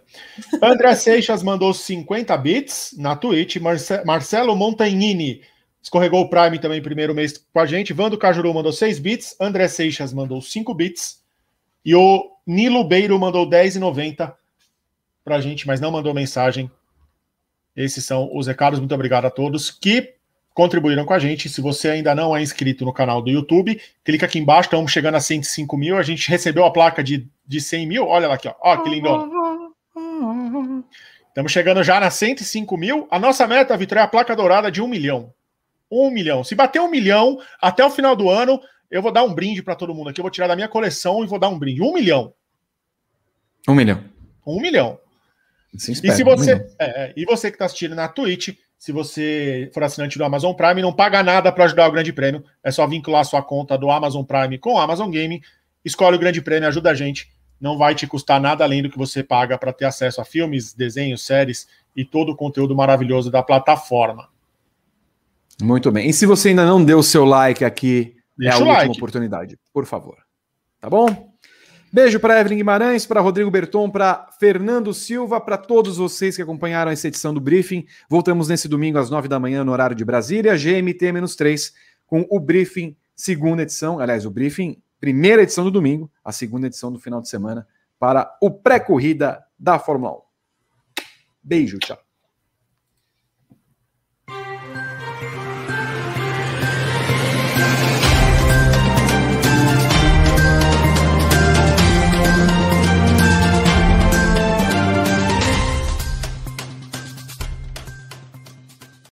André Seixas mandou 50 bits na Twitch. Marce... Marcelo Montagnini Escorregou o Prime também primeiro mês com a gente. Vando Cajuru mandou 6 bits. André Seixas mandou 5 bits. E o Nilo Beiro mandou 10,90 para a gente, mas não mandou mensagem. Esses são os recados. Muito obrigado a todos que contribuíram com a gente. Se você ainda não é inscrito no canal do YouTube, clica aqui embaixo. Estamos chegando a 105 mil. A gente recebeu a placa de, de 100 mil. Olha lá aqui, ó. ó que lindo. Estamos chegando já na 105 mil. A nossa meta, Vitor, é a placa dourada de 1 milhão. Um milhão. Se bater um milhão até o final do ano, eu vou dar um brinde para todo mundo aqui. Eu vou tirar da minha coleção e vou dar um brinde. Um milhão. Um milhão. Um milhão. Se espera, e se você, um é, é, e você que está assistindo na Twitch, se você for assinante do Amazon Prime, não paga nada para ajudar o Grande Prêmio. É só vincular sua conta do Amazon Prime com o Amazon Gaming. Escolhe o Grande Prêmio, ajuda a gente. Não vai te custar nada além do que você paga para ter acesso a filmes, desenhos, séries e todo o conteúdo maravilhoso da plataforma. Muito bem. E se você ainda não deu o seu like aqui, Deixa é a última like. oportunidade, por favor. Tá bom? Beijo para Evelyn Guimarães, para Rodrigo Berton, para Fernando Silva, para todos vocês que acompanharam essa edição do Briefing. Voltamos nesse domingo às nove da manhã no horário de Brasília, GMT-3, com o Briefing, segunda edição. Aliás, o Briefing, primeira edição do domingo, a segunda edição do final de semana, para o pré-corrida da Fórmula 1. Beijo, tchau.